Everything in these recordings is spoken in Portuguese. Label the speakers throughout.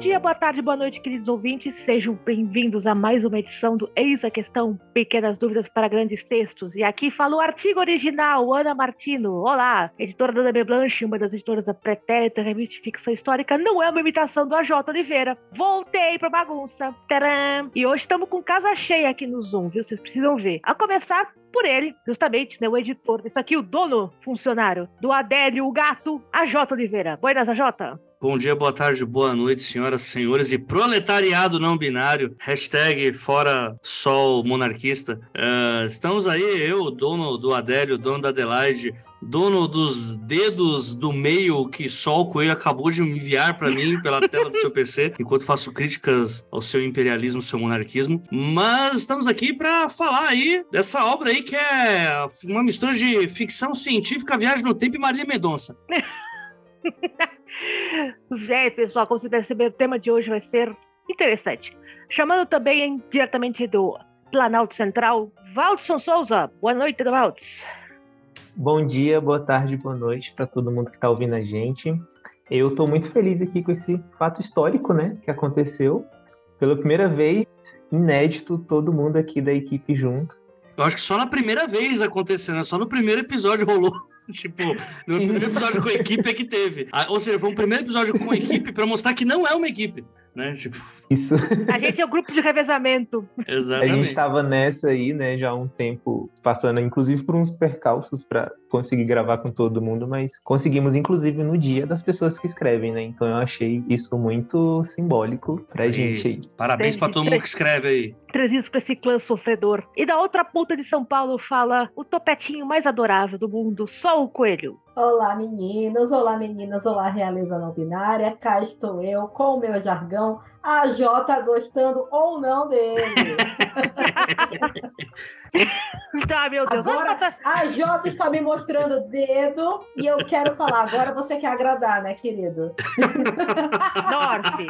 Speaker 1: dia, boa tarde, boa noite, queridos ouvintes. Sejam bem-vindos a mais uma edição do Eis a Questão, Pequenas Dúvidas para Grandes Textos. E aqui fala o artigo original, Ana Martino. Olá, editora da Dame Blanche, uma das editoras da Pretérita, revista de ficção histórica, não é uma imitação do AJ Oliveira. Voltei pra bagunça. Tcharam! E hoje estamos com casa cheia aqui no Zoom, viu? Vocês precisam ver. A começar por ele, justamente, né, o editor. Isso aqui, o dono, funcionário do Adélio, o gato, AJ Oliveira. Buenas, AJ.
Speaker 2: Bom dia, boa tarde, boa noite, senhoras, senhores e proletariado não binário. Hashtag fora sol monarquista. Uh, estamos aí, eu, dono do Adélio, dono da Adelaide, dono dos dedos do meio que só o Coelho acabou de enviar para mim pela tela do seu PC, enquanto faço críticas ao seu imperialismo, seu monarquismo. Mas estamos aqui para falar aí dessa obra aí que é uma mistura de ficção científica, viagem no tempo e Maria Mendonça.
Speaker 1: Véi, pessoal, como você percebeu, o tema de hoje vai ser interessante. Chamando também diretamente do Planalto Central, Valdson Souza. Boa noite, Valdson.
Speaker 3: Bom dia, boa tarde, boa noite para todo mundo que está ouvindo a gente. Eu estou muito feliz aqui com esse fato histórico, né, que aconteceu. Pela primeira vez, inédito, todo mundo aqui da equipe junto.
Speaker 2: Eu acho que só na primeira vez aconteceu, né? Só no primeiro episódio rolou. tipo, no primeiro episódio com a equipe é que teve. Ah, ou seja, foi um primeiro episódio com a equipe para mostrar que não é uma equipe, né? Tipo...
Speaker 3: Isso.
Speaker 1: A gente é o um grupo de revezamento.
Speaker 2: Exatamente.
Speaker 3: A gente estava nessa aí, né, já há um tempo, passando inclusive por uns percalços para conseguir gravar com todo mundo, mas conseguimos inclusive no dia das pessoas que escrevem, né? Então eu achei isso muito simbólico pra
Speaker 2: e
Speaker 3: gente aí.
Speaker 2: Parabéns para todo mundo que escreve aí.
Speaker 1: Traz isso pra esse clã sofredor. E da outra ponta de São Paulo fala o topetinho mais adorável do mundo, só o coelho.
Speaker 4: Olá, meninos, olá, meninas, olá, realeza não binária. Cá estou eu com o meu jargão a Jota gostando ou não dele.
Speaker 1: tá, meu Deus.
Speaker 4: Agora, a Jota está me mostrando o dedo e eu quero falar. Agora você quer agradar, né, querido?
Speaker 1: Norte.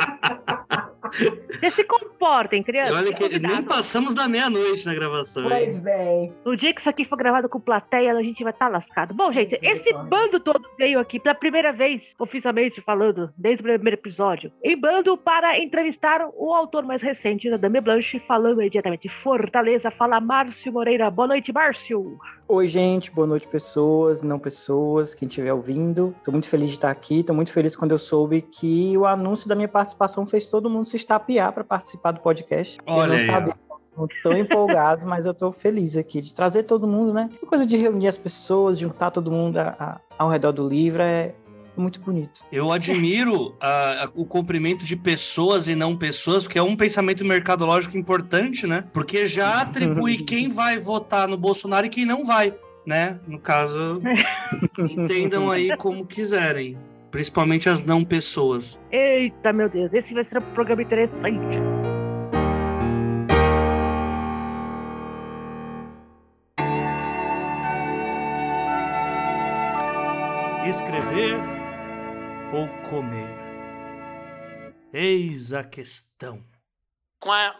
Speaker 1: Você se comportem, criança.
Speaker 2: Olha que nem passamos da meia-noite na gravação.
Speaker 4: Pois hein? bem.
Speaker 1: No dia que isso aqui for gravado com plateia, a gente vai estar tá lascado. Bom, gente, esse bando todo veio aqui pela primeira vez, oficialmente falando, desde o primeiro episódio, em bando para entrevistar o autor mais recente da Dame Blanche, falando aí diretamente de Fortaleza. Fala Márcio Moreira. Boa noite, Márcio.
Speaker 5: Oi, gente. Boa noite, pessoas, não pessoas, quem estiver ouvindo. Tô muito feliz de estar aqui. Tô muito feliz quando eu soube que o anúncio da minha participação fez todo mundo se estapear para participar do podcast.
Speaker 2: Olha
Speaker 5: eu não sabia. Tô empolgado, mas eu tô feliz aqui de trazer todo mundo, né? Essa coisa de reunir as pessoas, juntar todo mundo a, a, ao redor do livro é, muito bonito.
Speaker 2: Eu admiro a, a, o comprimento de pessoas e não pessoas, porque é um pensamento mercadológico importante, né? Porque já atribui quem vai votar no Bolsonaro e quem não vai, né? No caso, entendam aí como quiserem. Principalmente as não pessoas.
Speaker 1: Eita, meu Deus, esse vai ser um programa interessante.
Speaker 2: Escrever ou comer? Eis a questão.
Speaker 6: Qual é?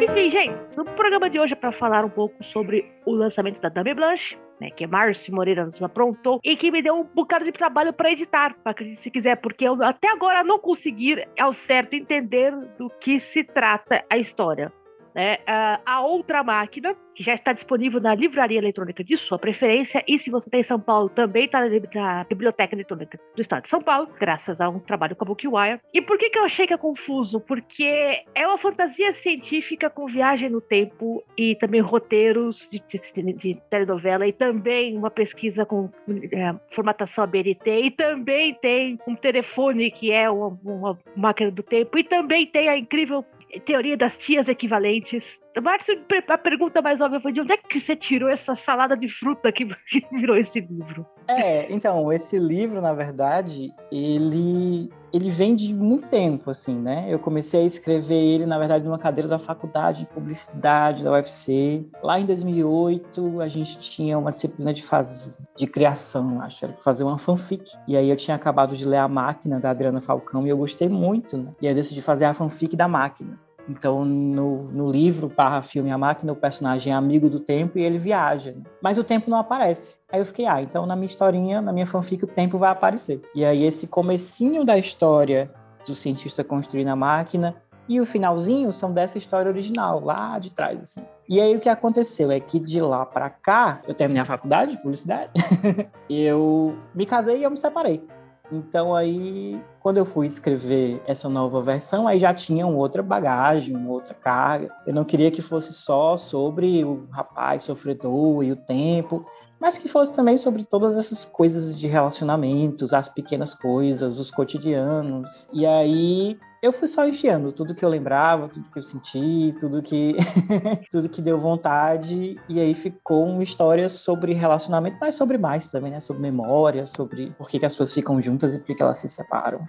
Speaker 1: Enfim, gente, o programa de hoje é para falar um pouco sobre o lançamento da Dame Blanche, né, que Márcio Moreira nos aprontou, e que me deu um bocado de trabalho para editar, acredite se quiser, porque eu até agora não consegui ao certo entender do que se trata a história. Né? a outra máquina, que já está disponível na livraria eletrônica de sua preferência, e se você está em São Paulo, também está na Biblioteca Eletrônica do Estado de São Paulo, graças a um trabalho com a Bookwire. E por que, que eu achei que é confuso? Porque é uma fantasia científica com viagem no tempo e também roteiros de, de, de telenovela, e também uma pesquisa com é, formatação ABNT, e também tem um telefone que é uma, uma máquina do tempo, e também tem a incrível teoria das tias equivalentes. Márcio, a pergunta mais óbvia foi de onde é que você tirou essa salada de fruta que virou esse livro?
Speaker 5: É, então, esse livro, na verdade, ele ele vem de muito tempo, assim, né? Eu comecei a escrever ele, na verdade, numa cadeira da faculdade de publicidade da UFC. Lá em 2008, a gente tinha uma disciplina de, faz... de criação, acho, era fazer uma fanfic. E aí eu tinha acabado de ler A Máquina, da Adriana Falcão, e eu gostei muito, né? E aí eu decidi fazer a fanfic da Máquina. Então, no, no livro, barra filme A Máquina, o personagem é amigo do tempo e ele viaja. Né? Mas o tempo não aparece. Aí eu fiquei, ah, então na minha historinha, na minha fanfic, o tempo vai aparecer. E aí esse comecinho da história do cientista construindo a máquina e o finalzinho são dessa história original, lá de trás, assim. E aí o que aconteceu é que de lá para cá, eu terminei a faculdade de publicidade, eu me casei e eu me separei. Então aí, quando eu fui escrever essa nova versão, aí já tinha uma outra bagagem, uma outra carga. Eu não queria que fosse só sobre o rapaz sofredor e o tempo, mas que fosse também sobre todas essas coisas de relacionamentos, as pequenas coisas, os cotidianos. E aí eu fui só enfiando tudo que eu lembrava, tudo que eu senti, tudo que tudo que deu vontade e aí ficou uma história sobre relacionamento, mas sobre mais também, né? Sobre memória, sobre por que, que as pessoas ficam juntas e por que, que elas se separam.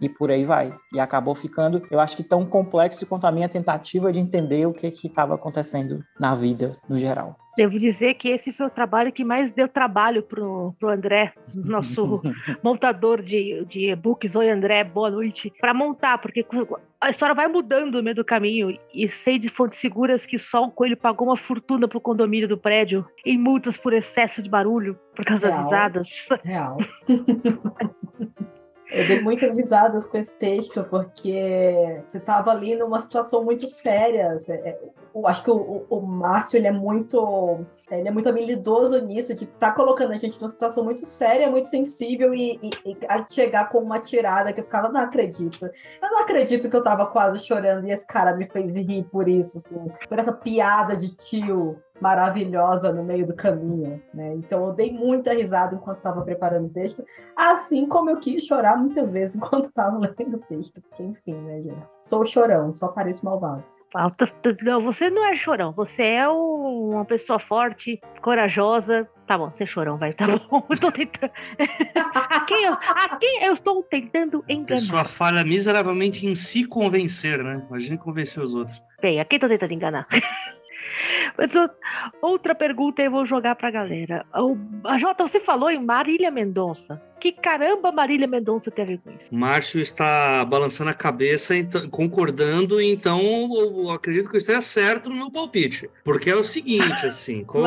Speaker 5: E por aí vai. E acabou ficando, eu acho que tão complexo quanto a minha tentativa de entender o que estava acontecendo na vida no geral.
Speaker 1: Devo dizer que esse foi o trabalho que mais deu trabalho pro, pro André, nosso montador de, de e-books. Oi, André, boa noite. Para montar, porque a história vai mudando no meio do caminho. E sei de fontes seguras que só o Coelho pagou uma fortuna pro condomínio do prédio em multas por excesso de barulho, por causa Real. das risadas.
Speaker 4: Real. Eu dei muitas risadas com esse texto, porque você estava ali numa situação muito séria. É, eu acho que o, o, Márcio ele é muito ele é muito habilidoso nisso, de estar tá colocando a gente numa situação muito séria, muito sensível e, e, e chegar com uma tirada que eu ficava, não acredito. Eu não acredito que eu estava quase chorando e esse cara me fez rir por isso, assim, por essa piada de tio maravilhosa no meio do caminho, né? Então eu dei muita risada enquanto estava preparando o texto, assim como eu quis chorar muitas vezes enquanto estava lendo o texto, porque enfim, né, gente? Sou chorão, só pareço malvado.
Speaker 1: Não, você não é chorão, você é uma pessoa forte, corajosa. Tá bom, você é chorão, vai, tá bom. Eu tô tentando. a, quem eu, a quem eu estou tentando enganar?
Speaker 2: Pessoa falha miseravelmente em se convencer, né? Imagina convencer os outros.
Speaker 1: Bem, a quem tô tentando enganar? Mas outra pergunta eu vou jogar pra galera. A Jota, você falou em Marília Mendonça. Que caramba Marília Mendonça teve com isso?
Speaker 2: Márcio está balançando a cabeça, então, concordando, então eu acredito que eu esteja certo no meu palpite. Porque é o seguinte, assim, como,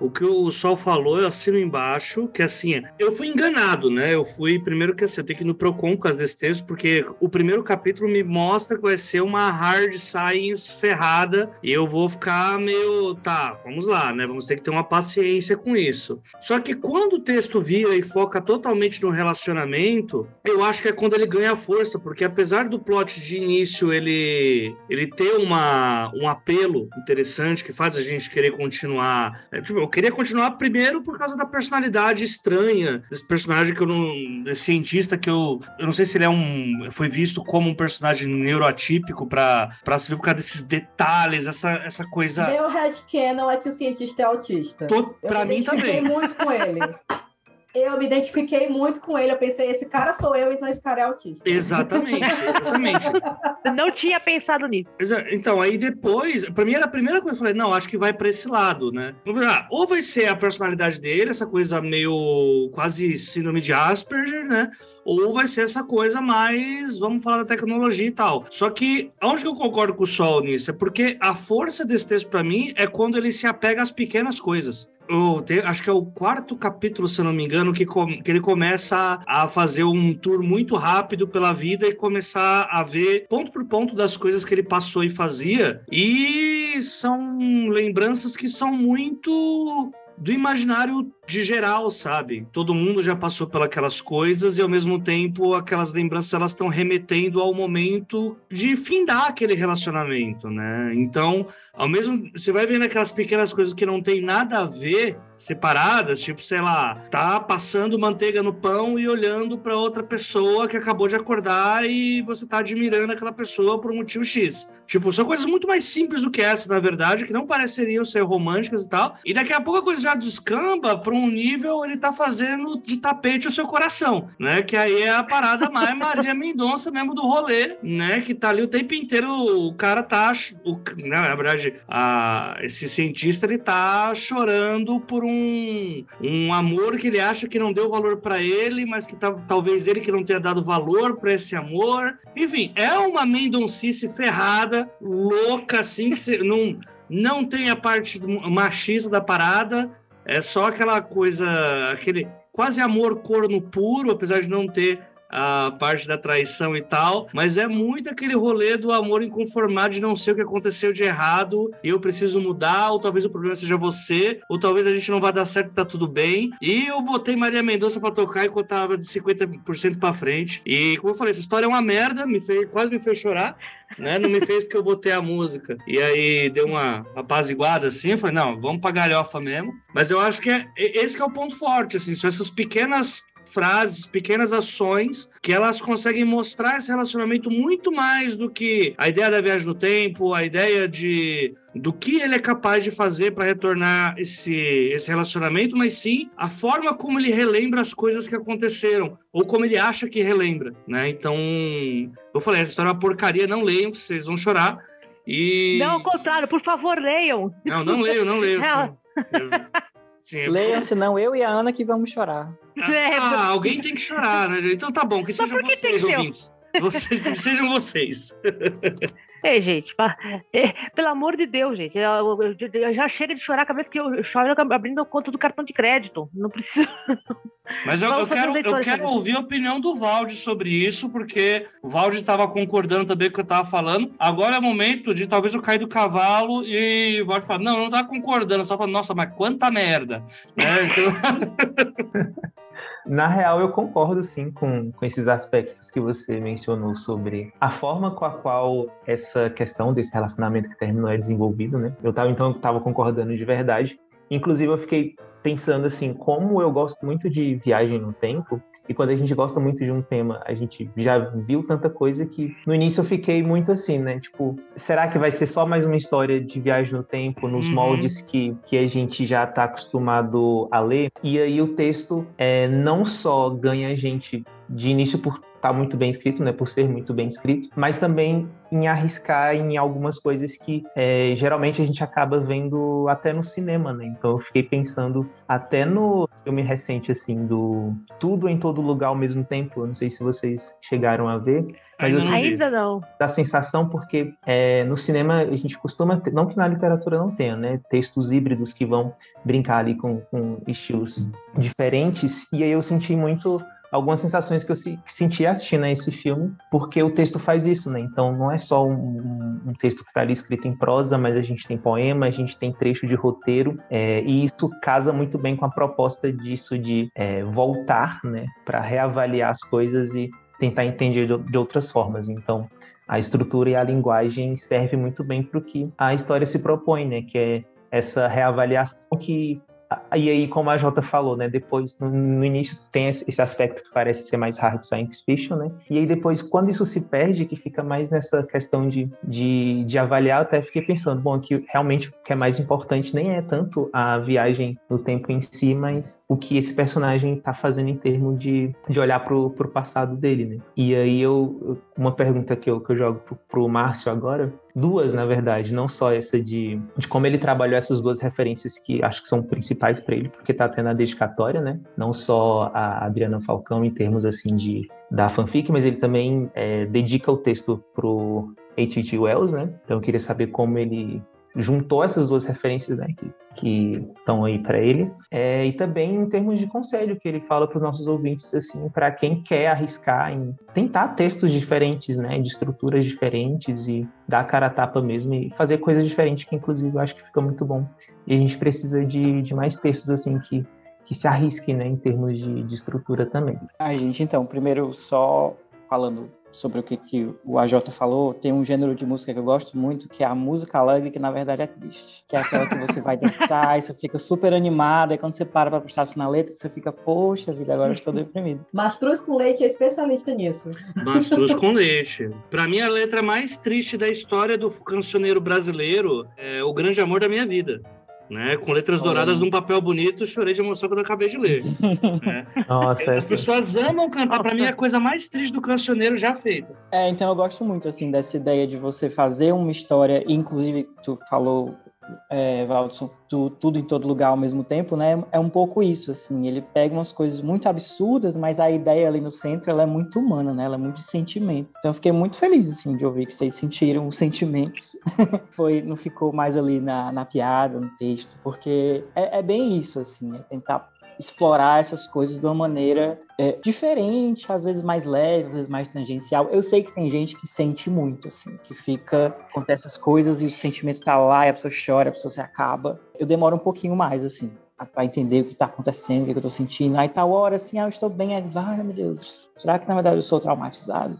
Speaker 2: o que o Sol falou, eu assino embaixo, que assim, eu fui enganado, né? Eu fui, primeiro que assim, eu tenho que ir no Procon por causa desse texto, porque o primeiro capítulo me mostra que vai ser uma hard science ferrada, e eu vou ficar meio, tá, vamos lá, né? Vamos ter que ter uma paciência com isso. Só que quando o texto vira e foca totalmente no relacionamento, eu acho que é quando ele ganha força, porque apesar do plot de início ele, ele ter uma, um apelo interessante que faz a gente querer continuar, é, tipo, eu queria continuar primeiro por causa da personalidade estranha desse personagem que eu não. Desse cientista que eu. Eu não sei se ele é um. Foi visto como um personagem neuroatípico pra, pra se ver por causa desses detalhes, essa, essa coisa.
Speaker 4: Meu headcanon é que o cientista é autista.
Speaker 2: Tô, pra eu mim também.
Speaker 4: muito com ele. eu me identifiquei muito com ele. Eu pensei, esse cara sou eu, então esse cara é autista.
Speaker 2: Exatamente, exatamente.
Speaker 1: não tinha pensado nisso.
Speaker 2: Então, aí depois, pra mim era a primeira coisa que eu falei, não, acho que vai pra esse lado, né? Ah, ou vai ser a personalidade dele, essa coisa meio quase síndrome de Asperger, né? Ou vai ser essa coisa mais, vamos falar da tecnologia e tal. Só que, onde que eu concordo com o Sol nisso? É porque a força desse texto para mim é quando ele se apega às pequenas coisas. Te, acho que é o quarto capítulo, se não me engano, que, com, que ele começa a fazer um tour muito rápido pela vida e começar a ver ponto por ponto das coisas que ele passou e fazia. E são lembranças que são muito do imaginário de geral, sabe? Todo mundo já passou pelas coisas e ao mesmo tempo aquelas lembranças elas estão remetendo ao momento de findar aquele relacionamento, né? Então, ao mesmo você vai vendo aquelas pequenas coisas que não tem nada a ver separadas, tipo, sei lá, tá passando manteiga no pão e olhando para outra pessoa que acabou de acordar e você tá admirando aquela pessoa por um motivo X. Tipo, são coisas muito mais simples do que essa, na verdade, que não pareceriam ser românticas e tal. E daqui a pouco a coisa já descamba para um nível, ele tá fazendo de tapete o seu coração, né? Que aí é a parada mais Maria Mendonça mesmo do rolê, né? Que tá ali o tempo inteiro, o cara tá, o, né, na verdade, a, esse cientista, ele tá chorando por um, um amor que ele acha que não deu valor para ele, mas que tá, talvez ele que não tenha dado valor para esse amor. Enfim, é uma mendoncice ferrada louca, assim, que você não, não tem a parte machista da parada, é só aquela coisa, aquele quase amor corno puro, apesar de não ter a parte da traição e tal, mas é muito aquele rolê do amor inconformado de não ser o que aconteceu de errado e eu preciso mudar, ou talvez o problema seja você, ou talvez a gente não vai dar certo e tá tudo bem. E eu botei Maria Mendonça pra tocar enquanto tava de 50% pra frente. E como eu falei, essa história é uma merda, me fez, quase me fez chorar, né? Não me fez porque eu botei a música. E aí deu uma apaziguada assim, eu falei, não, vamos pra galhofa mesmo. Mas eu acho que é, esse que é o ponto forte, assim, são essas pequenas frases, pequenas ações que elas conseguem mostrar esse relacionamento muito mais do que a ideia da viagem no tempo, a ideia de do que ele é capaz de fazer para retornar esse, esse relacionamento, mas sim a forma como ele relembra as coisas que aconteceram, ou como ele acha que relembra, né? Então, eu falei, essa história é uma porcaria, não leiam, vocês vão chorar. E...
Speaker 1: Não, ao contrário, por favor, leiam.
Speaker 2: Não, não leio, não leio.
Speaker 5: Sim, é Leiam, senão eu e a Ana que vamos chorar.
Speaker 2: É, ah, alguém tem que chorar, né? Então tá bom, que sejam que vocês, ouvintes. Vocês, sejam vocês.
Speaker 1: Ei, gente, é, pelo amor de Deus, gente. Eu, eu, eu, já chega de chorar cada vez que eu choro abrindo a conta do cartão de crédito. Não precisa.
Speaker 2: Mas eu, eu quero, eu quero ouvir a opinião do Valde sobre isso, porque o Valde estava concordando também com o que eu estava falando. Agora é o momento de talvez eu cair do cavalo e o Valde falar: não, não tá concordando. Eu tava falando, nossa, mas quanta merda. Né?
Speaker 3: Na real, eu concordo sim com, com esses aspectos que você mencionou sobre a forma com a qual essa questão desse relacionamento que terminou é desenvolvido, né? Eu tava então tava concordando de verdade. Inclusive, eu fiquei pensando assim, como eu gosto muito de viagem no tempo, e quando a gente gosta muito de um tema, a gente já viu tanta coisa que no início eu fiquei muito assim, né? Tipo, será que vai ser só mais uma história de viagem no tempo, nos uhum. moldes que, que a gente já está acostumado a ler? E aí o texto é, não só ganha a gente de início por estar tá muito bem escrito, né, por ser muito bem escrito, mas também em arriscar em algumas coisas que é, geralmente a gente acaba vendo até no cinema, né? Então eu fiquei pensando até no filme recente assim do Tudo em Todo Lugar ao mesmo tempo. Eu não sei se vocês chegaram a ver.
Speaker 1: Mas ainda, não, ainda não.
Speaker 3: Dá sensação porque é, no cinema a gente costuma, ter, não que na literatura não tenha, né? Textos híbridos que vão brincar ali com, com estilos diferentes. E aí eu senti muito algumas sensações que eu senti assistindo a esse filme, porque o texto faz isso, né? Então não é só um, um texto que está ali escrito em prosa, mas a gente tem poema, a gente tem trecho de roteiro, é, e isso casa muito bem com a proposta disso de é, voltar, né, para reavaliar as coisas e tentar entender de, de outras formas. Então a estrutura e a linguagem serve muito bem para o que a história se propõe, né? Que é essa reavaliação que e aí, como a Jota falou, né? Depois, no, no, início, tem esse aspecto que parece ser mais hard science fiction, né? E aí, depois, quando isso se perde, que fica mais nessa questão de, de, de avaliar, até fiquei pensando, bom, que realmente o que é mais importante nem é tanto a viagem no tempo em si, mas o que esse personagem está fazendo em termos de, de olhar pro, pro passado dele, né? E aí, eu, uma pergunta que eu, que eu jogo pro, pro Márcio agora, duas, na verdade, não só essa de, de como ele trabalhou essas duas referências que acho que são principais para ele, porque tá tendo a dedicatória, né? Não só a Adriana Falcão em termos assim de da fanfic, mas ele também é, dedica o texto pro H.G. Wells, né? Então eu queria saber como ele juntou essas duas referências né, que estão aí para ele. É, e também em termos de conselho, que ele fala para os nossos ouvintes, assim, para quem quer arriscar em tentar textos diferentes, né, de estruturas diferentes e dar a cara a tapa mesmo e fazer coisas diferentes, que inclusive eu acho que fica muito bom. E a gente precisa de, de mais textos assim que que se arrisquem, né, em termos de, de estrutura também.
Speaker 5: A gente, então, primeiro só falando sobre o que, que o AJ falou, tem um gênero de música que eu gosto muito, que é a música alegre, que na verdade é triste. Que é aquela que você vai dançar e você fica super animada, e quando você para pra prestar atenção na letra, você fica, poxa vida, agora eu estou deprimido.
Speaker 4: Mastruz com leite é especialista nisso.
Speaker 2: Mastruz com leite. Pra mim, a letra mais triste da história do cancioneiro brasileiro é O Grande Amor da Minha Vida né? Com letras douradas num papel bonito, chorei de emoção quando eu acabei de ler. né?
Speaker 3: Nossa,
Speaker 2: As pessoas amam cantar, para mim é a coisa mais triste do cancioneiro já feita.
Speaker 5: É, então eu gosto muito assim dessa ideia de você fazer uma história, inclusive tu falou é, Valdson, tu, tudo em todo lugar ao mesmo tempo, né? É um pouco isso, assim. Ele pega umas coisas muito absurdas, mas a ideia ali no centro ela é muito humana, né? Ela é muito de sentimento. Então eu fiquei muito feliz, assim, de ouvir que vocês sentiram os sentimentos. Foi, não ficou mais ali na, na piada, no texto, porque é, é bem isso, assim, é tentar explorar essas coisas de uma maneira é, diferente, às vezes mais leve, às vezes mais tangencial. Eu sei que tem gente que sente muito, assim, que fica, acontece essas coisas e o sentimento tá lá, e a pessoa chora, a pessoa se acaba. Eu demoro um pouquinho mais, assim, para entender o que está acontecendo, o que, eu estou sentindo. Aí tal hora, assim, ah, eu estou bem, vai, meu Deus, será que na verdade eu sou traumatizado?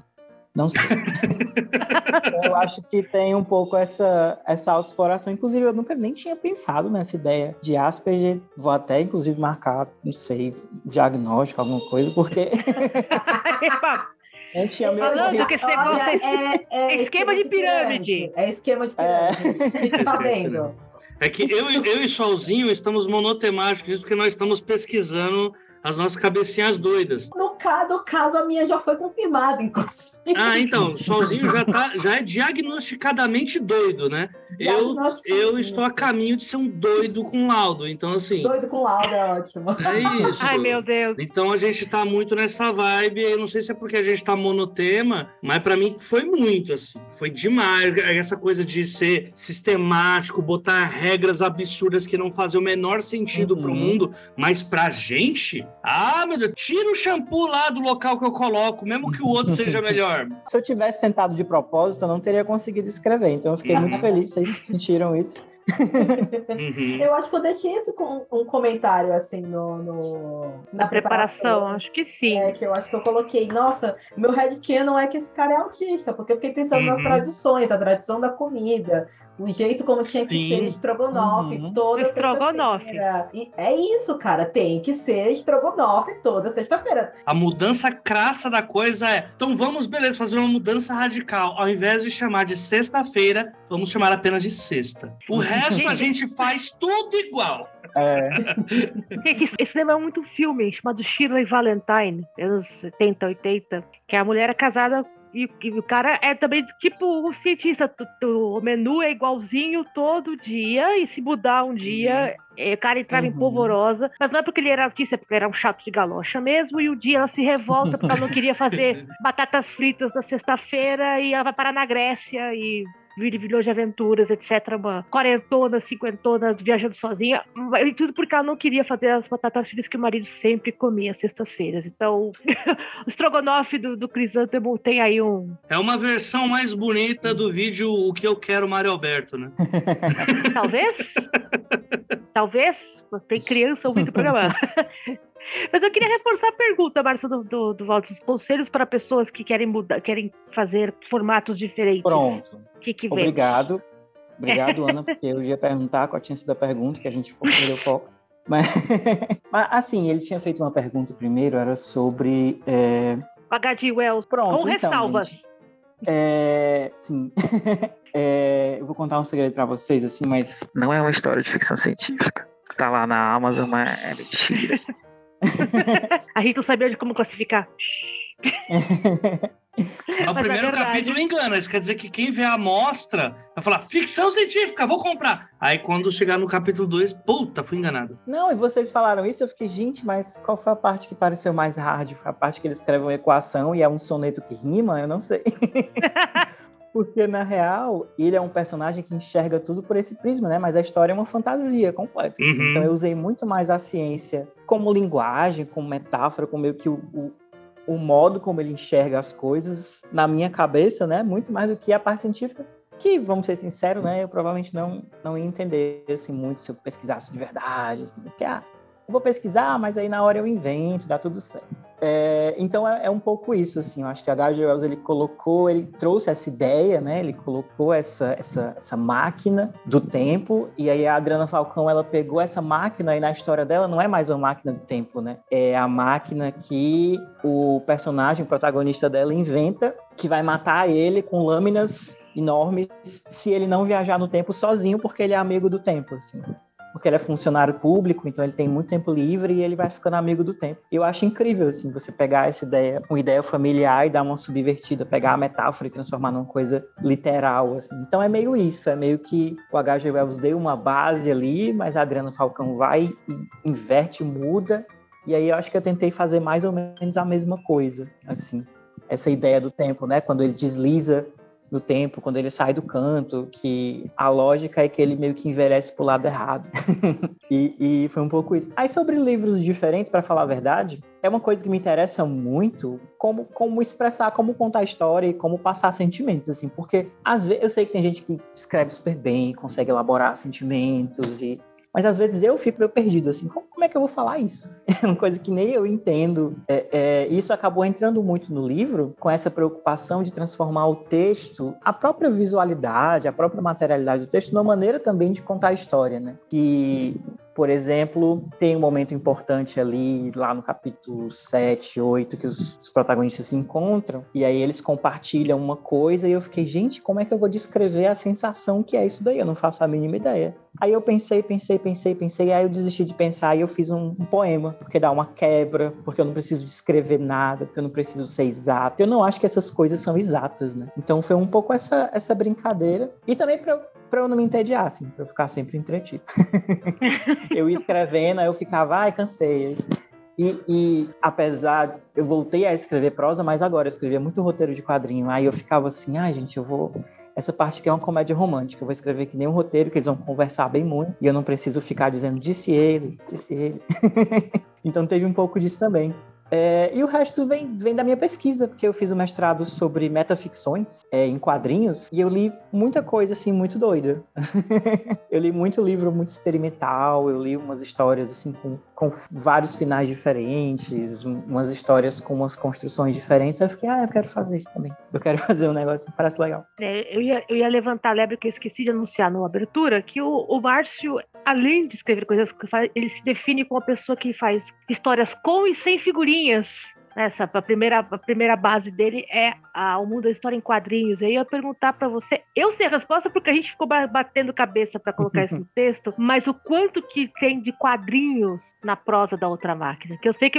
Speaker 5: Não sei. eu acho que tem um pouco essa, essa autoexploração. Inclusive, eu nunca nem tinha pensado nessa ideia de Asperger. Vou até, inclusive, marcar, não sei, diagnóstico, alguma coisa, porque.
Speaker 1: Falando que esse negócio é, é, é, esquema de pirâmide.
Speaker 4: É esquema de pirâmide. É. Fique sabendo.
Speaker 2: É que eu, eu e Solzinho estamos monotemáticos, porque nós estamos pesquisando as nossas cabecinhas doidas.
Speaker 4: No, no caso, a minha já foi confirmada, inclusive.
Speaker 2: Ah, então, o Solzinho já, tá, já é diagnosticadamente doido, né? Eu, eu estou a caminho de ser um doido com laudo, então assim...
Speaker 4: Doido com laudo é ótimo.
Speaker 2: É isso.
Speaker 1: Ai, meu Deus.
Speaker 2: Então a gente tá muito nessa vibe, eu não sei se é porque a gente tá monotema, mas para mim foi muito, assim, foi demais. Essa coisa de ser sistemático, botar regras absurdas que não fazem o menor sentido uhum. pro mundo, mas pra gente, ah, meu Deus, tira o shampoo lá do local que eu coloco, mesmo que o outro seja melhor.
Speaker 5: Se eu tivesse tentado de propósito, eu não teria conseguido escrever. Então eu fiquei muito feliz, vocês sentiram isso.
Speaker 4: uhum. Eu acho que eu deixei esse com, um comentário assim no, no
Speaker 1: na, na preparação, preparação, acho que sim.
Speaker 4: É, que eu acho que eu coloquei, nossa, meu headcanon é que esse cara é autista, porque eu fiquei pensando uhum. nas tradições, a tradição da comida, o jeito como tinha que Sim. ser estrogonofe uhum. toda
Speaker 1: estrogonofe.
Speaker 4: E é isso, cara, tem que ser estrogonofe toda sexta-feira.
Speaker 2: A mudança crassa da coisa é, então vamos, beleza, fazer uma mudança radical. Ao invés de chamar de sexta-feira, vamos chamar apenas de sexta. O resto a gente faz tudo igual.
Speaker 5: É.
Speaker 1: Esse cinema é muito filme chamado Shirley Valentine, anos 70, 80, que a mulher é casada e, e, o cara é também tipo um cientista. O menu é igualzinho todo dia, e se mudar um dia, uhum. o cara entrava uhum. em polvorosa. Mas não é porque ele era autista, é porque ele era um chato de galocha mesmo. E o um dia ela se revolta porque ela não queria fazer batatas fritas na sexta-feira e ela vai parar na Grécia e vira de aventuras, etc. Uma quarentona, cinquentona, viajando sozinha. E tudo porque ela não queria fazer as batatas fritas que o marido sempre comia às sextas-feiras. Então, o estrogonofe do, do Crisântemo tem aí um...
Speaker 2: É uma versão mais bonita do vídeo O Que Eu Quero, Mário Alberto, né?
Speaker 1: Talvez. Talvez. Tem criança ouvindo o programa. Mas eu queria reforçar a pergunta, Márcia, do, do, do conselhos para pessoas que querem mudar, querem fazer formatos diferentes.
Speaker 5: Pronto.
Speaker 1: Que que
Speaker 5: Obrigado. Obrigado, Ana, porque eu ia perguntar qual tinha sido a pergunta, que a gente perdeu foco. Mas, mas, assim, ele tinha feito uma pergunta primeiro, era sobre. É...
Speaker 1: H.G. Wells.
Speaker 5: Pronto,
Speaker 1: com então, ressalvas.
Speaker 5: Gente, é, sim. é, eu vou contar um segredo para vocês, assim, mas não é uma história de ficção científica. Tá lá na Amazon, mas é mentira.
Speaker 1: a gente não sabia de como classificar.
Speaker 2: o primeiro capítulo engana. Isso quer dizer que quem vê a amostra vai falar ficção científica, vou comprar. Aí quando chegar no capítulo 2, puta, fui enganado.
Speaker 5: Não, e vocês falaram isso, eu fiquei, gente, mas qual foi a parte que pareceu mais hard? Foi a parte que ele escreve uma equação e é um soneto que rima? Eu não sei. Porque, na real, ele é um personagem que enxerga tudo por esse prisma, né? Mas a história é uma fantasia completa. Uhum. Então eu usei muito mais a ciência como linguagem, como metáfora, como meio que o, o, o, modo como ele enxerga as coisas na minha cabeça, né? Muito mais do que a parte científica. Que, vamos ser sinceros, né? Eu provavelmente não, não ia entender, assim, muito se eu pesquisasse de verdade, assim. Porque, ah, vou pesquisar, mas aí na hora eu invento, dá tudo certo. É, então é, é, um pouco isso, assim, eu acho que a H.G. Wells ele colocou, ele trouxe essa ideia, né, ele colocou essa, essa, essa máquina do tempo, e aí a Adriana Falcão, ela pegou essa máquina e na história dela não é mais uma máquina do tempo, né, é a máquina que o personagem, o protagonista dela inventa, que vai matar ele com lâminas enormes se ele não viajar no tempo sozinho, porque ele é amigo do tempo, assim. Porque ele é funcionário público, então ele tem muito tempo livre e ele vai ficando amigo do tempo. Eu acho incrível, assim, você pegar essa ideia, uma ideia familiar e dar uma subvertida, pegar a metáfora e transformar numa coisa literal, assim. Então é meio isso, é meio que o H.G. Wells deu uma base ali, mas a Adriana Falcão vai e inverte, muda, e aí eu acho que eu tentei fazer mais ou menos a mesma coisa, assim. Essa ideia do tempo, né? Quando ele desliza no tempo, quando ele sai do canto, que a lógica é que ele meio que envelhece pro lado errado. e, e, foi um pouco isso. Aí sobre livros diferentes, para falar a verdade, é uma coisa que me interessa muito, como, como expressar, como contar história e como passar sentimentos, assim, porque às vezes eu sei que tem gente que escreve super bem, consegue elaborar sentimentos e mas às vezes eu fico meio perdido, assim, como, como, é que eu vou falar isso? É uma coisa que nem eu entendo. É, é, isso acabou entrando muito no livro, com essa preocupação de transformar o texto, a própria visualidade, a própria materialidade do texto, numa maneira também de contar a história, né? Que por exemplo, tem um momento importante ali, lá no capítulo 7, 8, que os, os, protagonistas se encontram, e aí eles compartilham uma coisa, e eu fiquei, gente, como é que eu vou descrever a sensação que é isso daí? Eu não faço a mínima ideia. Aí eu pensei, pensei, pensei, pensei, aí eu desisti de pensar e eu fiz um, um poema, porque dá uma quebra, porque eu não preciso descrever nada, porque eu não preciso ser exato. Eu não acho que essas coisas são exatas, né? Então foi um pouco essa, essa brincadeira. E também para para eu não me entediar, assim, para eu ficar sempre entretido. eu ia escrevendo, aí eu ficava, ai, cansei. E, e, apesar, eu voltei a escrever prosa, mas agora eu escrevia muito roteiro de quadrinho. Aí eu ficava assim, ai, gente, eu vou. Essa parte aqui é uma comédia romântica. Eu vou escrever que nem um roteiro, que eles vão conversar bem muito. E eu não preciso ficar dizendo, disse ele, disse ele. então teve um pouco disso também. É, e o resto vem, vem da minha pesquisa, porque eu fiz um mestrado sobre metaficções é, em quadrinhos e eu li muita coisa assim muito doida. eu li muito livro muito experimental, eu li umas histórias assim com, com vários finais diferentes, umas histórias com umas construções diferentes. Eu fiquei, ah, eu quero fazer isso também. Eu quero fazer um negócio que parece legal.
Speaker 1: É, eu, ia, eu ia levantar a lebre que eu esqueci de anunciar na abertura, que o, o Márcio, além de escrever coisas ele se define como uma pessoa que faz histórias com e sem figurinhas quadrinhos. Essa, a primeira, a primeira base dele é a, o mundo da história em quadrinhos. Aí eu ia perguntar para você, eu sei a resposta porque a gente ficou batendo cabeça para colocar isso no texto, mas o quanto que tem de quadrinhos na prosa da outra máquina? Que eu sei que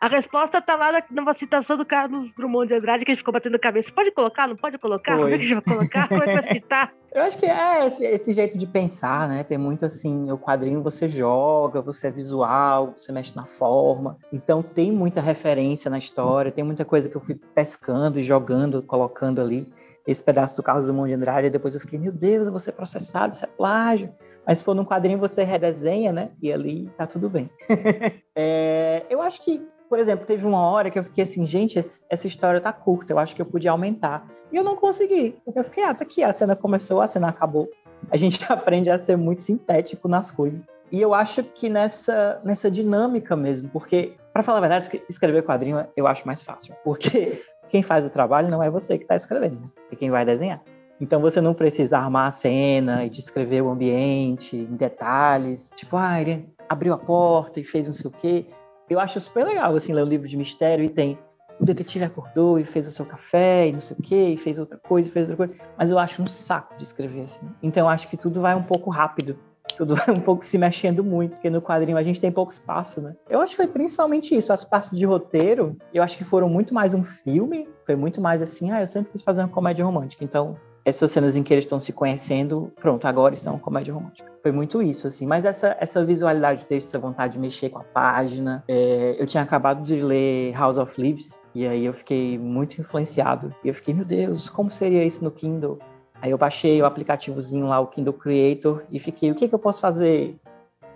Speaker 1: a resposta tá lá numa citação do Carlos Drummond de Andrade que a gente ficou batendo cabeça. Pode colocar? Não pode colocar? Como é que a gente vai colocar? Como é que vai citar?
Speaker 5: Eu acho que é esse, esse, jeito de pensar, né? Tem muito assim, o quadrinho você joga, você é visual, você mexe na forma. Então tem muita referência na história, tem muita coisa que eu fui pescando e jogando, colocando ali. Esse pedaço do Carlos Drummond de Andrade, e depois eu fiquei, meu Deus, eu vou ser processado, isso é plágio. Mas se for num quadrinho, você redesenha, né? E ali tá tudo bem. é, eu acho que por exemplo, teve uma hora que eu fiquei assim, gente, essa história tá curta, eu acho que eu podia aumentar. E eu não consegui. Eu fiquei, ah, tá aqui, a cena começou, a cena acabou. A gente aprende a ser muito sintético nas coisas. E eu acho que nessa, nessa dinâmica mesmo, porque, para falar a verdade, escrever quadrinho eu acho mais fácil. Porque quem faz o trabalho não é você que está escrevendo, né? é quem vai desenhar. Então você não precisa armar a cena e descrever o ambiente em detalhes. Tipo, ah, ele abriu a porta e fez não sei o quê eu acho super legal, assim, ler um livro de mistério e tem o detetive acordou e fez o seu café e não sei o quê, e fez outra coisa, e fez outra coisa. Mas eu acho um saco de escrever assim. Então eu acho que tudo vai um pouco rápido. Tudo vai um pouco se mexendo muito, porque no quadrinho a gente tem pouco espaço, né? Eu acho que foi principalmente isso. As partes de roteiro, eu acho que foram muito mais um filme. Foi muito mais assim, ah, eu sempre quis fazer uma comédia romântica. Então, essas cenas em que eles estão se conhecendo, pronto, agora estão comédia romântica. Foi muito isso, assim. Mas essa, essa visualidade do texto, essa vontade de mexer com a página. É, eu tinha acabado de ler House of Leaves, e aí eu fiquei muito influenciado. E eu fiquei, meu Deus, como seria isso no Kindle? Aí eu baixei o aplicativozinho lá, o Kindle Creator, e fiquei, o que, que eu posso fazer?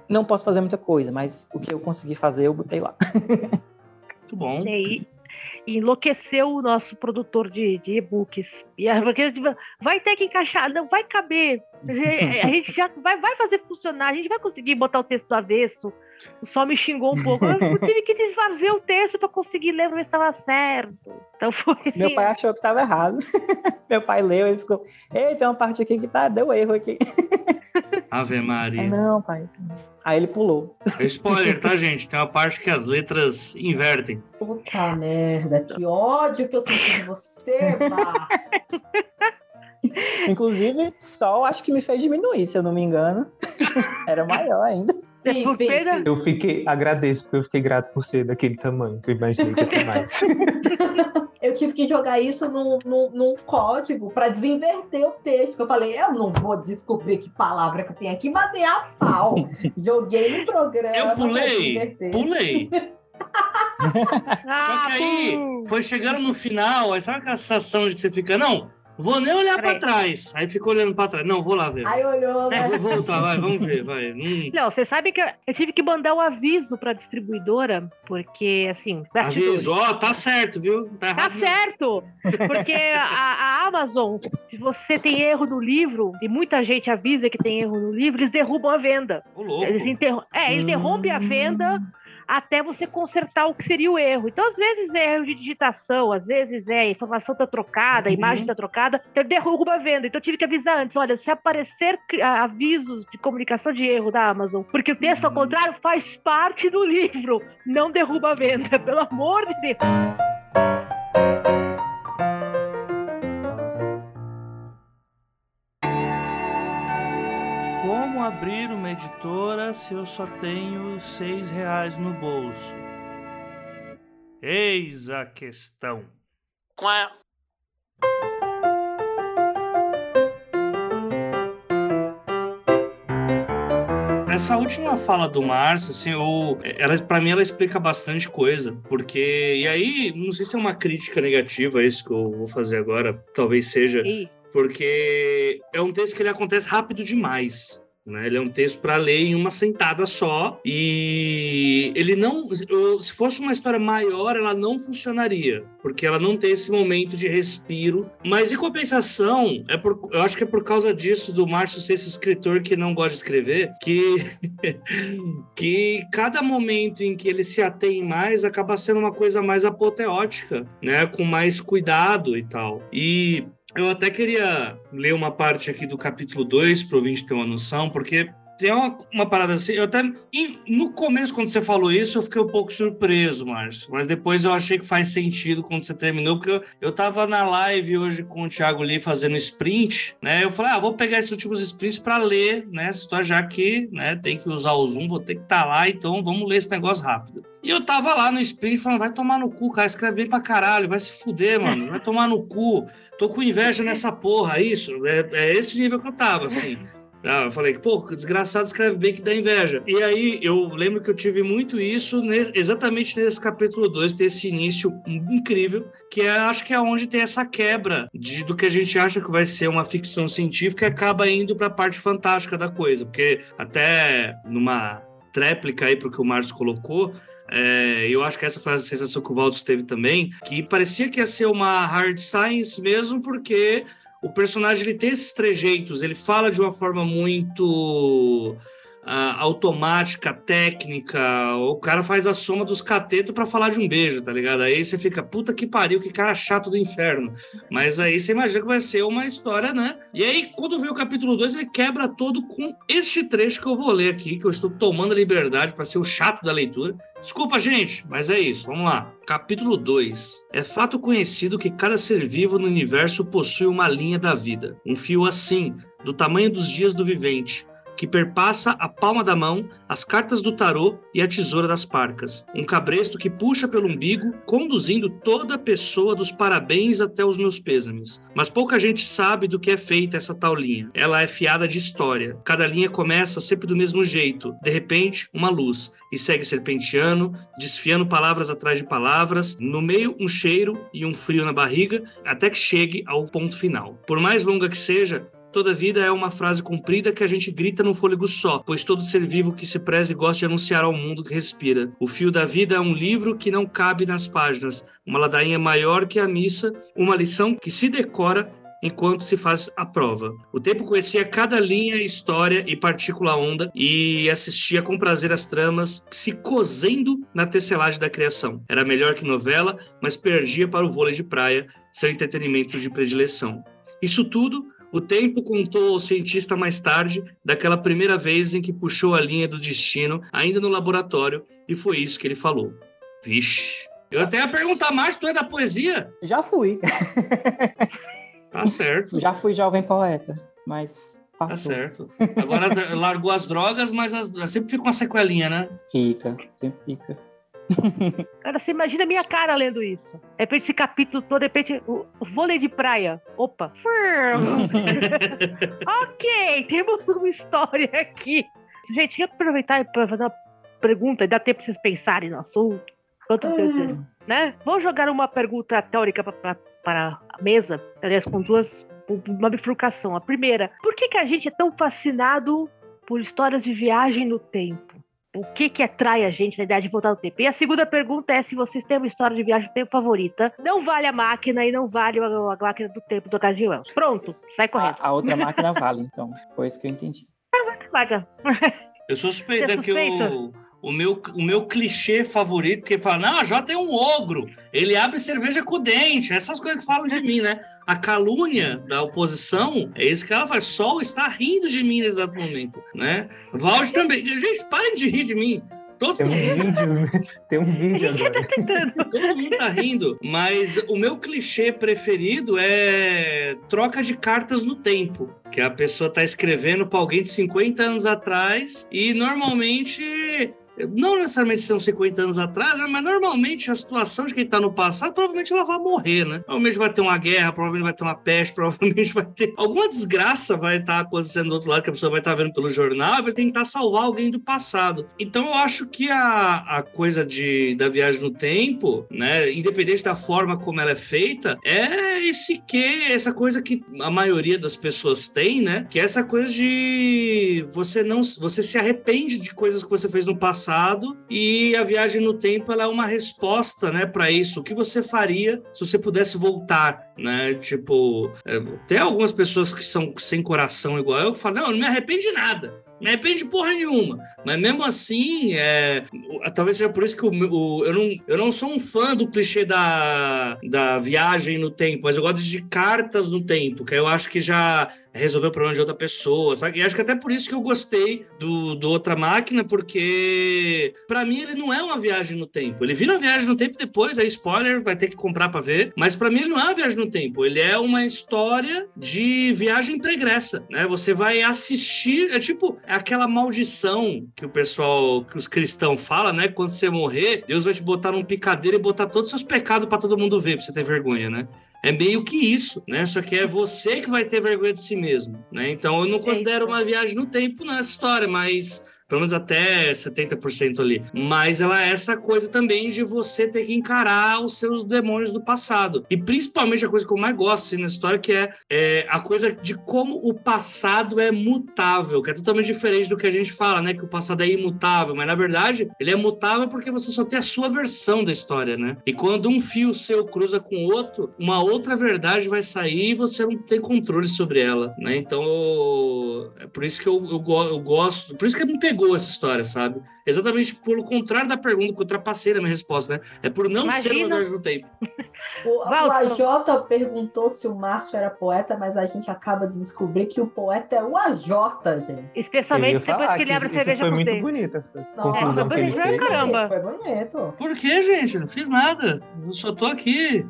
Speaker 5: Não posso fazer muita coisa, mas o que eu consegui fazer, eu botei lá.
Speaker 2: Muito bom.
Speaker 1: E aí, enlouqueceu o nosso produtor de, de e-books. E a, vai ter que encaixar, não vai caber. A gente já vai, vai fazer funcionar, a gente vai conseguir botar o texto do avesso. O sol me xingou um pouco. Eu tive que desfazer o texto para conseguir ler se estava certo. Então foi assim.
Speaker 5: Meu pai achou que estava errado. Meu pai leu e ficou: Ei, tem uma parte aqui que tá, deu erro aqui.
Speaker 2: Ave Maria.
Speaker 5: Não, pai. Aí ele pulou.
Speaker 2: É spoiler, tá, gente? Tem uma parte que as letras invertem.
Speaker 4: Puta merda, que ódio que eu sinto de você, pá.
Speaker 5: Inclusive, Sol acho que me fez diminuir, se eu não me engano. Era maior ainda.
Speaker 4: Fiz, fiz, fiz.
Speaker 3: Eu fiquei, agradeço, porque eu fiquei grato por ser daquele tamanho, que eu imaginei que ia ter mais.
Speaker 4: Eu tive que jogar isso num, num, num código para desinverter o texto. Que eu falei, eu não vou descobrir que palavra que tem aqui, matei a pau. Joguei no programa.
Speaker 2: Eu pulei, pulei.
Speaker 1: Ah,
Speaker 2: Só que aí
Speaker 1: pô.
Speaker 2: foi chegando no final, aí sabe aquela sensação de que você fica, não, vou nem olhar pra
Speaker 1: Peraí.
Speaker 2: trás. Aí ficou olhando pra trás. Não, vou lá ver.
Speaker 4: Aí olhou,
Speaker 1: É.
Speaker 4: né?
Speaker 2: Vou voltar, vai, vamos ver, vai. Hum,
Speaker 1: Não, você sabe que eu, tive que mandar um aviso pra distribuidora, porque, assim,
Speaker 2: aviso, ó, tá certo, viu? Tá
Speaker 1: Tá certo! Porque a, a Amazon, se você tem erro no livro, e muita gente avisa que tem erro no livro, eles derrubam a venda.
Speaker 2: Ô, louco.
Speaker 1: Eles interrom é, ele interrompe a venda até você consertar o que seria o erro. Então, às vezes é erro de digitação, às vezes é a informação tá trocada, a
Speaker 2: Uhum.
Speaker 1: imagem tá trocada, então derruba a venda. Então eu tive que avisar antes, olha, se aparecer avisos de comunicação de erro da Amazon, porque o texto ao
Speaker 2: Uhum.
Speaker 1: contrário faz parte do livro, não derruba a venda, pelo amor de Deus.
Speaker 2: Abrir uma editora se eu só tenho seis reais no bolso? Eis a questão. Essa última fala do Márcio, assim, eu, ela, pra mim, ela explica bastante coisa, porque, e aí, não sei se é uma crítica negativa isso que eu vou fazer agora, talvez seja, porque é um texto que ele acontece rápido demais. Né? Ele é um texto para ler em uma sentada só e ele não, se fosse uma história maior, ela não funcionaria, porque ela não tem esse momento de respiro. Mas em compensação, é por, eu acho que é por causa disso do Márcio ser esse escritor que não gosta de escrever, que que cada momento em que ele se atém mais acaba sendo uma coisa mais apoteótica, né, com mais cuidado e tal. E eu até queria ler uma parte aqui do capítulo 2 para o ouvinte ter uma noção, porque tem uma, uma parada assim. Eu até. no começo, quando você falou isso, eu fiquei um pouco surpreso, Márcio. Mas depois eu achei que faz sentido quando você terminou, porque eu, eu tava na live hoje com o Thiago Lee fazendo sprint, né? Eu falei, ah, vou pegar esses últimos sprints para ler, né? Essa já que né, tem que usar o Zoom, vou ter que estar lá, então vamos ler esse negócio rápido. E eu tava lá no sprint falando, vai tomar no cu, cara, escreve bem pra caralho, vai se fuder, mano, vai tomar no cu. Tô com inveja nessa porra, isso. É, é esse nível que eu tava, assim. Ah, eu falei, pô, desgraçado escreve bem que dá inveja. E aí eu lembro que eu tive muito isso exatamente nesse capítulo 2, desse início incrível, que é, acho que é onde tem essa quebra de, do que a gente acha que vai ser uma ficção científica e acaba indo para a parte fantástica da coisa. Porque até numa tréplica aí pro que o Márcio colocou, é, eu acho que essa foi a sensação que o Valdos teve também, que parecia que ia ser uma hard science mesmo, porque o personagem ele tem esses trejeitos, ele fala de uma forma muito ah, automática, técnica, o cara faz a soma dos catetos para falar de um beijo, tá ligado? Aí você fica, puta que pariu, que cara chato do inferno. Mas aí você imagina que vai ser uma história, né? E aí, quando vem o capítulo 2, ele quebra todo com este trecho que eu vou ler aqui, que eu estou tomando a liberdade para ser o chato da leitura. Desculpa, gente, mas é isso. Vamos lá. Capítulo 2. É fato conhecido que cada ser vivo no universo possui uma linha da vida. Um fio assim, do tamanho dos dias do vivente, que perpassa a palma da mão, as cartas do tarô e a tesoura das parcas. Um cabresto que puxa pelo umbigo, conduzindo toda a pessoa dos parabéns até os meus pêsames. Mas pouca gente sabe do que é feita essa tal linha. Ela é fiada de história. Cada linha começa sempre do mesmo jeito. De repente, uma luz. E segue serpenteando, desfiando palavras atrás de palavras. No meio, um cheiro e um frio na barriga, até que chegue ao ponto final. Por mais longa que seja, Toda vida é uma frase comprida que a gente grita num fôlego só, pois todo ser vivo que se preze gosta de anunciar ao mundo que respira. O fio da vida é um livro que não cabe nas páginas, uma ladainha maior que a missa, uma lição que se decora enquanto se faz a prova. O tempo conhecia cada linha, história e partícula onda e assistia com prazer as tramas se cozendo na tecelagem da criação. Era melhor que novela, mas perdia para o vôlei de praia, seu entretenimento de predileção. Isso tudo o tempo contou ao cientista mais tarde daquela primeira vez em que puxou a linha do destino, ainda no laboratório, e foi isso que ele falou. Vixe. Eu até ia perguntar mais, tu é da poesia?
Speaker 5: Já fui.
Speaker 2: Tá certo.
Speaker 5: Já fui jovem poeta, mas
Speaker 2: Tá
Speaker 5: passou.
Speaker 2: certo. Agora largou as drogas, mas as- sempre fica uma sequelinha, né?
Speaker 5: Fica, sempre fica.
Speaker 1: Cara, você imagina a minha cara lendo isso. De repente, esse capítulo todo, de repente, o vôlei de praia. Opa. ok, temos uma história aqui. Gente, queria aproveitar para fazer uma pergunta e dar tempo para vocês pensarem no assunto. Quanto tempo, né? Vou jogar uma pergunta teórica para a mesa, aliás, com duas, uma bifurcação. A primeira, por que, que a gente é tão fascinado por histórias de viagem no tempo? O que que atrai a gente na ideia de voltar no tempo? E a segunda pergunta é se vocês têm uma história de viagem no tempo favorita. Não vale a máquina e não vale a, a máquina do tempo do H.G. Wells. Pronto, sai correndo.
Speaker 5: A, a outra máquina vale, então. Foi isso que eu entendi.
Speaker 1: Máquina.
Speaker 2: Eu sou suspeito,
Speaker 1: é
Speaker 2: é que o, meu, o meu clichê favorito, que fala, não, a Jota é um ogro, ele abre cerveja com o dente, essas coisas que falam de mim, né? A calúnia da oposição é isso que ela faz. Sol está rindo de mim nesse exato momento, né? Valde também. Gente, parem de rir de mim. Todos
Speaker 3: Tem
Speaker 2: estão
Speaker 3: uns vídeos, né? Tem um vídeo
Speaker 1: já
Speaker 3: agora.
Speaker 1: tá tentando.
Speaker 2: Todo mundo tá rindo, mas o meu clichê preferido é troca de cartas no tempo. Que a pessoa tá escrevendo pra alguém de 50 anos atrás e normalmente. Não necessariamente são 50 anos atrás, né, mas normalmente a situação de quem tá no passado, provavelmente ela vai morrer, né? Provavelmente vai ter uma guerra, provavelmente vai ter uma peste, provavelmente vai ter. Alguma desgraça vai estar acontecendo do outro lado que a pessoa vai estar vendo pelo jornal vai tentar salvar alguém do passado. Então eu acho que a, a coisa de, da viagem no tempo, né? Independente da forma como ela é feita, é esse que, essa coisa que a maioria das pessoas tem, né? Que é essa coisa de você não você se arrepende de coisas que você fez no passado e a viagem no tempo ela é uma resposta, né, para isso. O que você faria se você pudesse voltar, né? Tipo, é, tem algumas pessoas que são sem coração igual eu que falam: "Não, eu não me arrependo de nada". Não arrependo de porra nenhuma. Mas mesmo assim, é, talvez seja por isso que o, o- eu, não, eu não sou um fã do clichê da, da viagem no tempo, mas eu gosto de cartas no tempo, que eu acho que já resolveu o problema de outra pessoa, sabe? E acho que até por isso que eu gostei do, do Outra Máquina, porque para mim ele não é uma viagem no tempo. Ele vira uma viagem no tempo depois, aí spoiler, vai ter que comprar para ver, mas para mim ele não é uma viagem no tempo, ele é uma história de viagem pregressa, né? Você vai assistir, é tipo é aquela maldição que o pessoal, que os cristãos falam, né? Quando você morrer, Deus vai te botar num picadeiro e botar todos os seus pecados para todo mundo ver, pra você ter vergonha, né? É meio que isso, né? Só que é você que vai ter vergonha de si mesmo, né? Então eu não considero uma viagem no tempo nessa história, mas pelo menos até 70% ali. Mas ela é essa coisa também de você ter que encarar os seus demônios do passado. E principalmente a coisa que eu mais gosto assim, nessa história, que é, é a coisa de como o passado é mutável, que é totalmente diferente do que a gente fala, né? Que o passado é imutável, mas na verdade ele é mutável porque você só tem a sua versão da história, né? E quando um fio seu cruza com outro, uma outra verdade vai sair e você não tem controle sobre ela, né? Então é por isso que eu, eu, eu gosto, por isso que me pegou essa história, sabe? Exatamente pelo contrário da pergunta, que eu ultrapassei na minha resposta, né? É por não ser uma
Speaker 1: Imagina-
Speaker 2: viagem no tempo.
Speaker 4: O, o
Speaker 1: Valso.
Speaker 4: AJ perguntou se o Márcio era poeta, mas a gente acaba de descobrir que o poeta é o AJ, gente.
Speaker 1: Especialmente depois que ele abre a cerveja
Speaker 3: foi
Speaker 1: com os
Speaker 3: muito bonita essa
Speaker 4: Nossa,
Speaker 3: que
Speaker 1: foi bonito,
Speaker 3: fez.
Speaker 1: caramba.
Speaker 4: Foi bonito.
Speaker 2: Por quê, gente? Eu não fiz nada. Eu só tô aqui.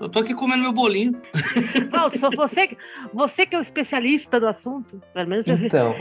Speaker 2: Eu tô aqui comendo meu bolinho.
Speaker 1: Valdo, só você, você que é o especialista do assunto, pelo menos eu
Speaker 3: Então,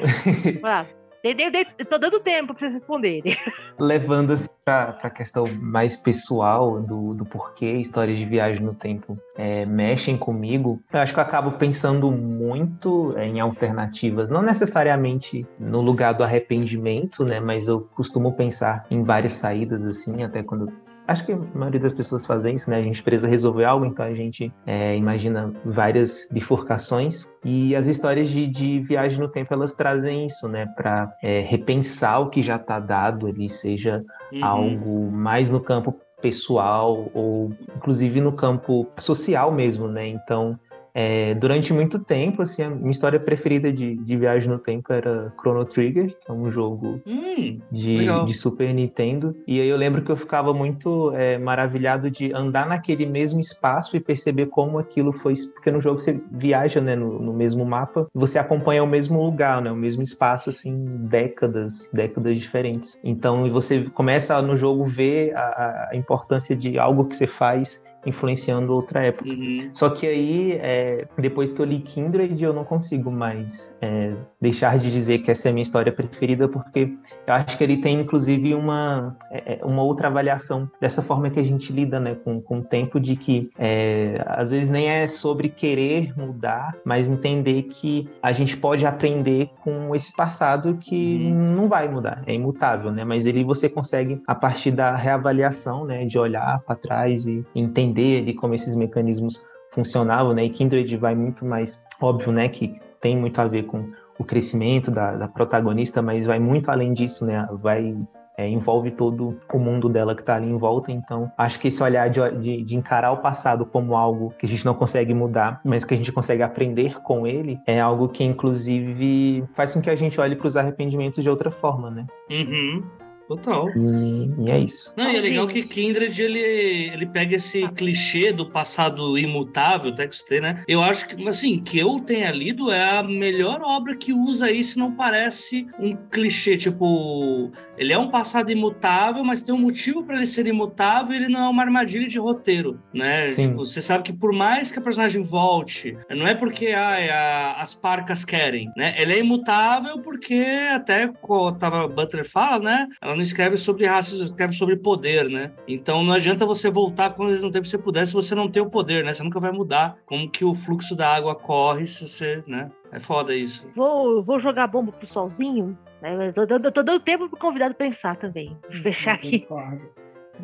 Speaker 1: Vai lá. Dei- dei- dei- tô dando tempo pra vocês responderem.
Speaker 3: levando assim, para a questão mais pessoal do, do porquê histórias de viagem no tempo é, mexem comigo, eu acho que eu acabo pensando muito em alternativas, não necessariamente no lugar do arrependimento, né? Mas eu costumo pensar em várias saídas, assim, até quando. Acho que a maioria das pessoas fazem isso, né? A gente precisa resolver algo, então a gente é, imagina várias bifurcações. E as histórias de, de viagem no tempo, elas trazem isso, né? Para repensar o que já está dado ali, seja
Speaker 2: Uhum.
Speaker 3: algo mais no campo pessoal ou inclusive no campo social mesmo, né? Então, é, durante muito tempo, assim, a minha história preferida de, de viagem no tempo era Chrono Trigger, que é um jogo
Speaker 2: Hum,
Speaker 3: de, de Super Nintendo. E aí eu lembro que eu ficava muito é, maravilhado de andar naquele mesmo espaço e perceber como aquilo foi. Porque no jogo você viaja né, no, no mesmo mapa, você acompanha o mesmo lugar, né, o mesmo espaço, assim, décadas, décadas diferentes. Então e você começa no jogo ver a, a- a importância de algo que você faz influenciando outra época.
Speaker 2: Uhum.
Speaker 3: Só que aí, é, depois que eu li Kindred, eu não consigo mais é, deixar de dizer que essa é a minha história preferida, porque eu acho que ele tem, inclusive, uma, é, é uma outra avaliação dessa forma que a gente lida né, com, com o tempo, de que é, às vezes nem é sobre querer mudar, mas entender que a gente pode aprender com esse passado que
Speaker 2: Uhum.
Speaker 3: não vai mudar, é imutável, né? Mas ele você consegue, a partir da reavaliação, né, de olhar para trás e entender ali como esses mecanismos funcionavam, né? E Kindred vai muito mais óbvio, né, que tem muito a ver com o crescimento da, da protagonista, mas vai muito além disso, né? Vai é, envolve todo o mundo dela que está ali em volta. Então, acho que esse olhar de, de, de, encarar o passado como algo que a gente não consegue mudar, mas que a gente consegue aprender com ele, é algo que, inclusive, faz com que a gente olhe para os arrependimentos de outra forma, né?
Speaker 2: Uhum. Total.
Speaker 3: E, e, é isso.
Speaker 2: Não, e é legal que Kindred ele, ele pega esse clichê do passado imutável, TXT, né? Eu acho que, assim, que eu tenha lido é a melhor obra que usa isso, não parece um clichê. Tipo, ele é um passado imutável, mas tem um motivo para ele ser imutável e ele não é uma armadilha de roteiro, né?
Speaker 3: Sim.
Speaker 2: Tipo, você sabe que por mais que a personagem volte, não é porque ah, as parcas querem, né? Ele é imutável porque até como tava Butler fala, né? Ela não escreve sobre racismo, escreve sobre poder, né? Então não adianta você voltar quando eles não tempo que você puder se você não tem o poder, né? Você nunca vai mudar como que o fluxo da água corre se você, né? É foda isso.
Speaker 1: Vou, vou jogar bomba pro solzinho. Né? Tô, tô, tô dando tempo pro convidado pensar também. Vou fechar aqui.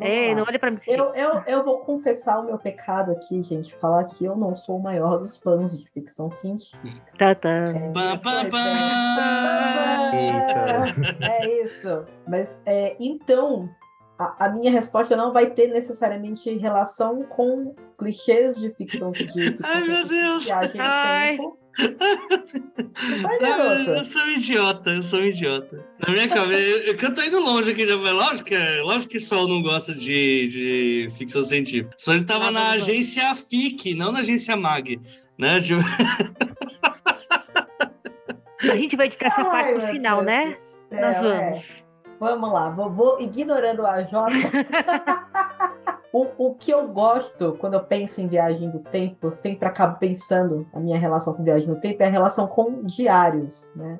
Speaker 1: É, não olha pra mim.
Speaker 4: Eu, eu, eu vou confessar o meu pecado aqui, gente. Falar que eu não sou o maior dos fãs de ficção científica.
Speaker 1: Tá, tá.
Speaker 4: É, é isso. Mas é, então, a, a, minha resposta não vai ter necessariamente relação com clichês de ficção, ficção
Speaker 2: Ai, meu Deus.
Speaker 4: viagem no
Speaker 1: Ai.
Speaker 4: tempo. Vai, garoto.
Speaker 2: Eu sou um idiota, eu sou um idiota. Na minha cabeça, eu, eu tô indo longe aqui, já, lógico, que, é- lógico que Sol não gosta de, de ficção científica. Só ele tava
Speaker 1: Ah,
Speaker 2: na agência FIC, não na agência MAG. Né? Tipo,
Speaker 1: A gente vai editar essa
Speaker 4: Ai,
Speaker 1: parte no final,
Speaker 4: Deus
Speaker 1: né?
Speaker 4: céu,
Speaker 1: Nós
Speaker 4: é.
Speaker 1: vamos.
Speaker 4: Vamos lá, vou, vou ignorando a Jota. o, o que eu gosto quando eu penso em viagem do tempo, sempre acabo pensando a minha relação com viagem no tempo é a relação com diários, né?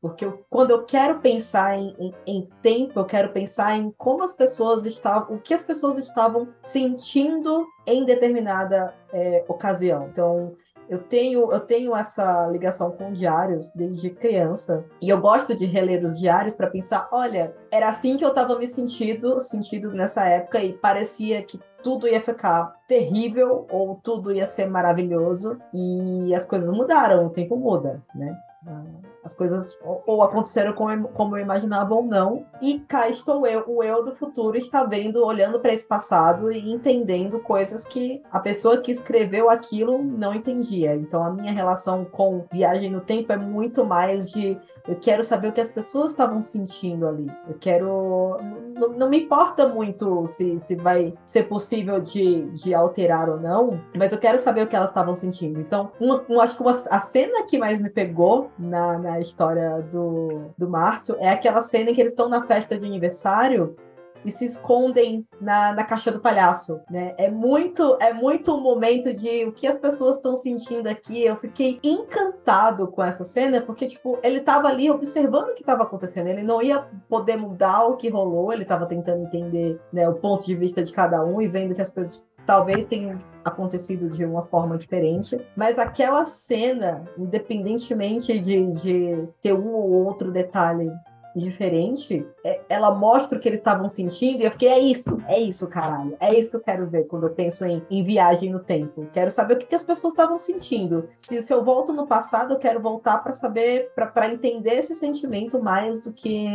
Speaker 4: Porque eu- quando eu quero pensar em, em- em tempo, eu quero pensar em como as pessoas estavam, o que as pessoas estavam sentindo em determinada é, ocasião. Então, eu tenho, eu tenho essa ligação com diários desde criança. E eu gosto de reler os diários para pensar, olha, era assim que eu estava me sentindo, sentido nessa época e parecia que tudo ia ficar terrível ou tudo ia ser maravilhoso e as coisas mudaram, o tempo muda, né? Ah, As coisas ou, aconteceram como, como eu imaginava ou não. E cá estou eu, o eu do futuro está vendo, olhando para esse passado e entendendo coisas que a pessoa que escreveu aquilo não entendia. Então a minha relação com viagem no tempo é muito mais de eu quero saber o que as pessoas estavam sentindo ali. Eu quero. Não, não me importa muito se, se vai ser possível de, de alterar ou não, mas eu quero saber o que elas estavam sentindo. Então, uma, uma- acho que uma, a cena que mais me pegou na, na história do, do Márcio é aquela cena em que eles estão na festa de aniversário e se escondem na, na caixa do palhaço, né? É muito, é muito um momento de o que as pessoas estão sentindo aqui. Eu fiquei encantado com essa cena, porque, tipo, ele tava ali observando o que estava acontecendo. Ele não ia poder mudar o que rolou, ele tava tentando entender né, o ponto de vista de cada um e vendo que as coisas talvez tenham acontecido de uma forma diferente, mas aquela cena, independentemente de, de ter um ou outro detalhe diferente, é- ela mostra o que eles estavam sentindo e eu fiquei, é isso, é isso, caralho. É isso que eu quero ver quando eu penso em, em viagem no tempo. Quero saber o que, que as pessoas estavam sentindo. Se, se eu volto no passado, eu quero voltar para saber, para entender esse sentimento mais do que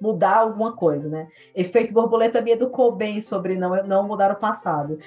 Speaker 4: mudar alguma coisa, né? Efeito borboleta me educou bem sobre não, não mudar o passado.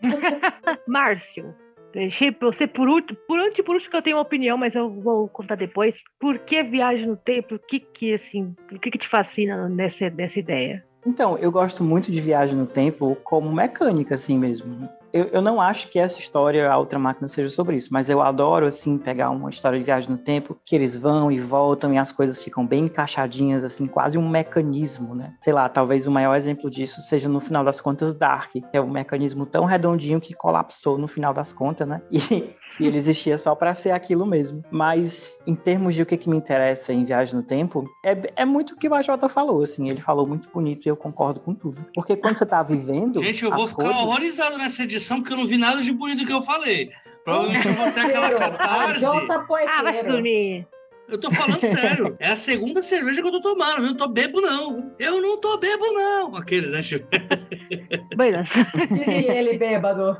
Speaker 1: Márcio, deixei pra você por último, por último, por último que eu tenho uma opinião, mas eu vou contar depois. Por que viagem no tempo? O que que, assim, o que que te fascina nessa, nessa ideia?
Speaker 5: Então, eu gosto muito de viagem no tempo como mecânica, assim mesmo. Eu, eu não acho que essa história, a outra máquina, seja sobre isso, mas eu adoro, assim, pegar uma história de viagem no tempo, que eles vão e voltam e as coisas ficam bem encaixadinhas, assim, quase um mecanismo, né? Sei lá, talvez o maior exemplo disso seja no final das contas Dark, que é um mecanismo tão redondinho que colapsou no final das contas, né? E, e ele existia só para ser aquilo mesmo. Mas em termos de o que, que me interessa em Viagem no Tempo, é, é muito o que o Ajota falou, assim, ele falou muito bonito e eu concordo com tudo. Porque quando você tá vivendo.
Speaker 2: Gente, eu vou ficar
Speaker 5: coisas...
Speaker 2: horrorizado nessa edição porque eu não vi nada de bonito que eu falei. Provavelmente eu vou ter aquela catarse.
Speaker 1: Ah, vai dormir.
Speaker 2: Eu tô falando sério. É a segunda cerveja que eu tô tomando, viu? Não tô bebo, não. Eu não tô bebo, não. Aqueles, né? Tipo...
Speaker 1: Beleza.
Speaker 4: E se ele bêbado?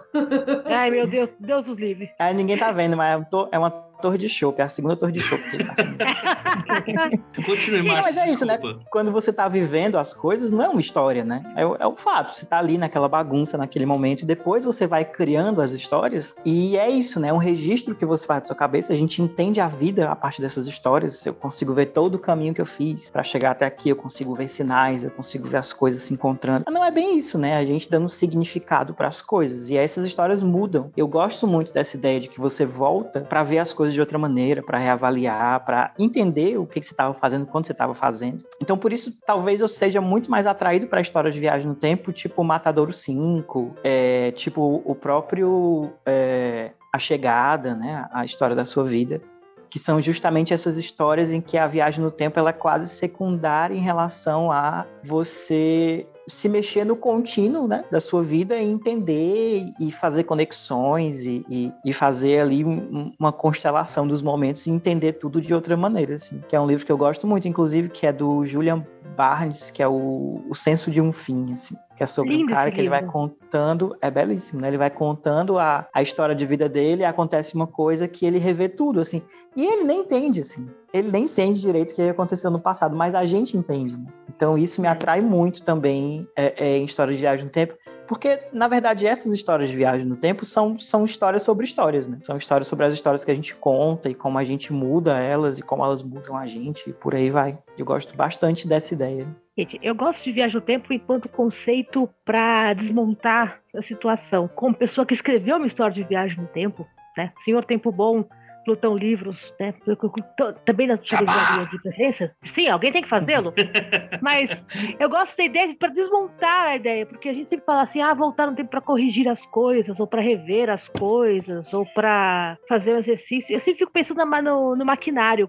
Speaker 1: Ai, meu Deus, Deus os livre.
Speaker 5: É, ninguém tá vendo, mas é uma torre de chopp, é a segunda torre de que ele tá
Speaker 2: Continue,
Speaker 5: Sim, mas é isso, né? Quando você tá vivendo as coisas, não é uma história, né? É, é o fato. Você tá ali naquela bagunça, naquele momento, e depois você vai criando as histórias, e é isso, né? É um registro que você faz da sua cabeça. A gente entende a vida a partir dessas histórias. Eu consigo ver todo o caminho que eu fiz para chegar até aqui, eu consigo ver sinais, eu consigo ver as coisas se encontrando. Mas não é bem isso, né? A gente dando significado para as coisas. E essas histórias mudam. Eu gosto muito dessa ideia de que você volta para ver as coisas de outra maneira, para reavaliar, para entender o que, que você estava fazendo quando você estava fazendo. Então, por isso, talvez eu seja muito mais atraído para histórias de viagem no tempo, tipo Matadouro 5, é, tipo o próprio é, A Chegada, né? A história da sua vida que são justamente essas histórias em que a viagem no tempo ela é quase secundária em relação a você se mexer no contínuo né, da sua vida e entender e fazer conexões e, e, e fazer ali um, uma constelação dos momentos e entender tudo de outra maneira, assim, que é um livro que eu gosto muito, inclusive, que é do Julian Barnes, que é o, o Senso de um Fim, assim, que é sobre Lindo um cara que ele vai contando, é belíssimo, né? Ele vai contando a, a história de vida dele e acontece uma coisa que ele revê tudo, assim, e ele nem entende, assim, ele nem entende direito o que aconteceu no passado, mas a gente entende, né? Então isso me atrai muito também é, é, em histórias de viagem no tempo, porque, na verdade, essas histórias de viagem no tempo são, são histórias sobre histórias, né? São histórias sobre as histórias que a gente conta e como a gente muda elas e como elas mudam a gente e por aí vai. Eu gosto bastante dessa ideia.
Speaker 1: Gente, eu gosto de viagem no tempo enquanto conceito para desmontar a situação. Como pessoa que escreveu uma história de viagem no tempo, né? Senhor Tempo Bom Plutão Livros, né? Também na livraria de preferência. Sim, alguém tem que fazê-lo. Mas eu gosto da ideia para desmontar a ideia, porque a gente sempre fala assim: ah, voltar no tempo para corrigir as coisas, ou para rever as coisas, ou para fazer um exercício. Eu sempre fico pensando no, no maquinário,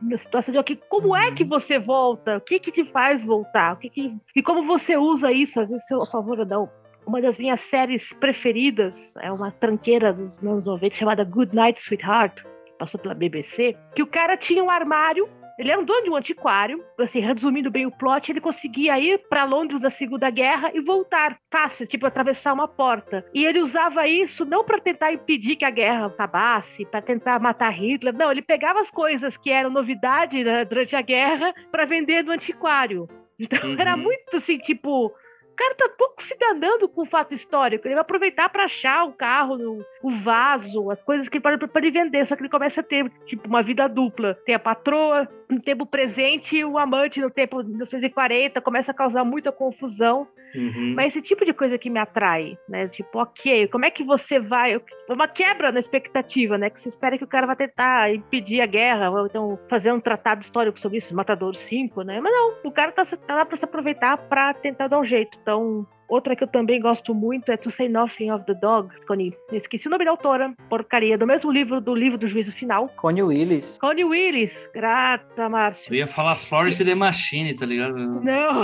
Speaker 1: na situação de okay, como é que uhum. você volta? O que que te faz voltar? O que, que e como você usa isso? Às vezes, a favor ou não uma das minhas séries preferidas, é uma tranqueira dos anos 90 chamada Good Night Sweetheart, passou pela BBC, que o cara tinha um armário ele era um dono de um antiquário, assim, resumindo bem o plot, ele conseguia ir para Londres da Segunda Guerra e voltar fácil, tipo atravessar uma porta. E ele usava isso não para tentar impedir que a guerra acabasse, para tentar matar Hitler, não, ele pegava as coisas que eram novidade né, durante a guerra para vender no antiquário. Então uhum. era muito assim, tipo, o cara tá pouco se danando com o fato histórico. Ele vai aproveitar para achar o carro, o vaso, as coisas que ele pode para ele vender. Só que ele começa a ter, tipo, uma vida dupla. Tem a patroa no tempo presente e o amante no tempo 1940. Começa a causar muita confusão. Uhum. Mas esse tipo de coisa que me atrai, né? Tipo, ok, como é que você vai. Uma quebra na expectativa, né? Que você espera que o cara vai tentar impedir a guerra, ou então fazer um tratado histórico sobre isso, Matador 5, né? Mas não, o cara tá, tá lá para se aproveitar para tentar dar um jeito. Então, outra que eu também gosto muito é To Say Nothing of the Dog, Connie. Esqueci o nome da autora, porcaria, do mesmo livro do livro do Juízo Final.
Speaker 5: Connie Willis.
Speaker 1: Connie Willis, grata, Márcio.
Speaker 2: Eu ia falar Florence The Machine, tá ligado?
Speaker 1: Não.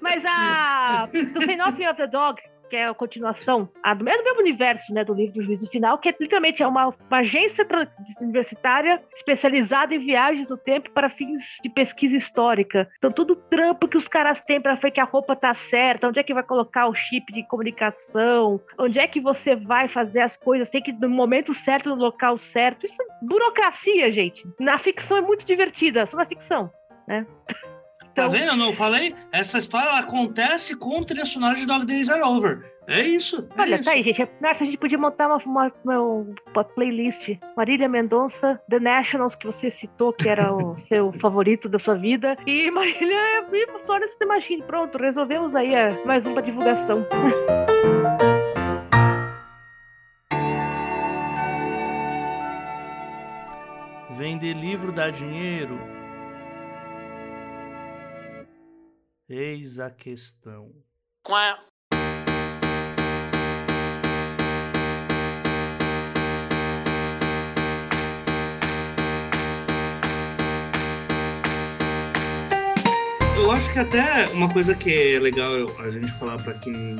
Speaker 1: Mas a To Say Nothing of the Dog, que é a continuação a do, mesmo universo né, do livro do juízo final, que é, literalmente é uma, uma agência universitária especializada em viagens no tempo para fins de pesquisa histórica. Então, tudo trampo que os caras têm para ver que a roupa tá certa, onde é que vai colocar o chip de comunicação, onde é que você vai fazer as coisas, tem que no momento certo, no local certo. Isso é burocracia, gente. Na ficção é muito divertida, só na ficção, né?
Speaker 2: Tá vendo? Eu não falei? Essa história ela acontece com o trilha sonora de Dog Days Are Over. É isso. é
Speaker 1: Olha,
Speaker 2: isso.
Speaker 1: tá aí, gente. Nossa, a gente podia montar uma, uma, uma- uma playlist. Marília Mendonça, The Nationals, que você citou, que era o seu favorito da sua vida. E Marília e Florence The Machine. Pronto, resolvemos aí é, mais um pra divulgação.
Speaker 2: Vender livro dá dinheiro? Eis a questão. Eu acho que até uma coisa que é legal a gente falar pra quem.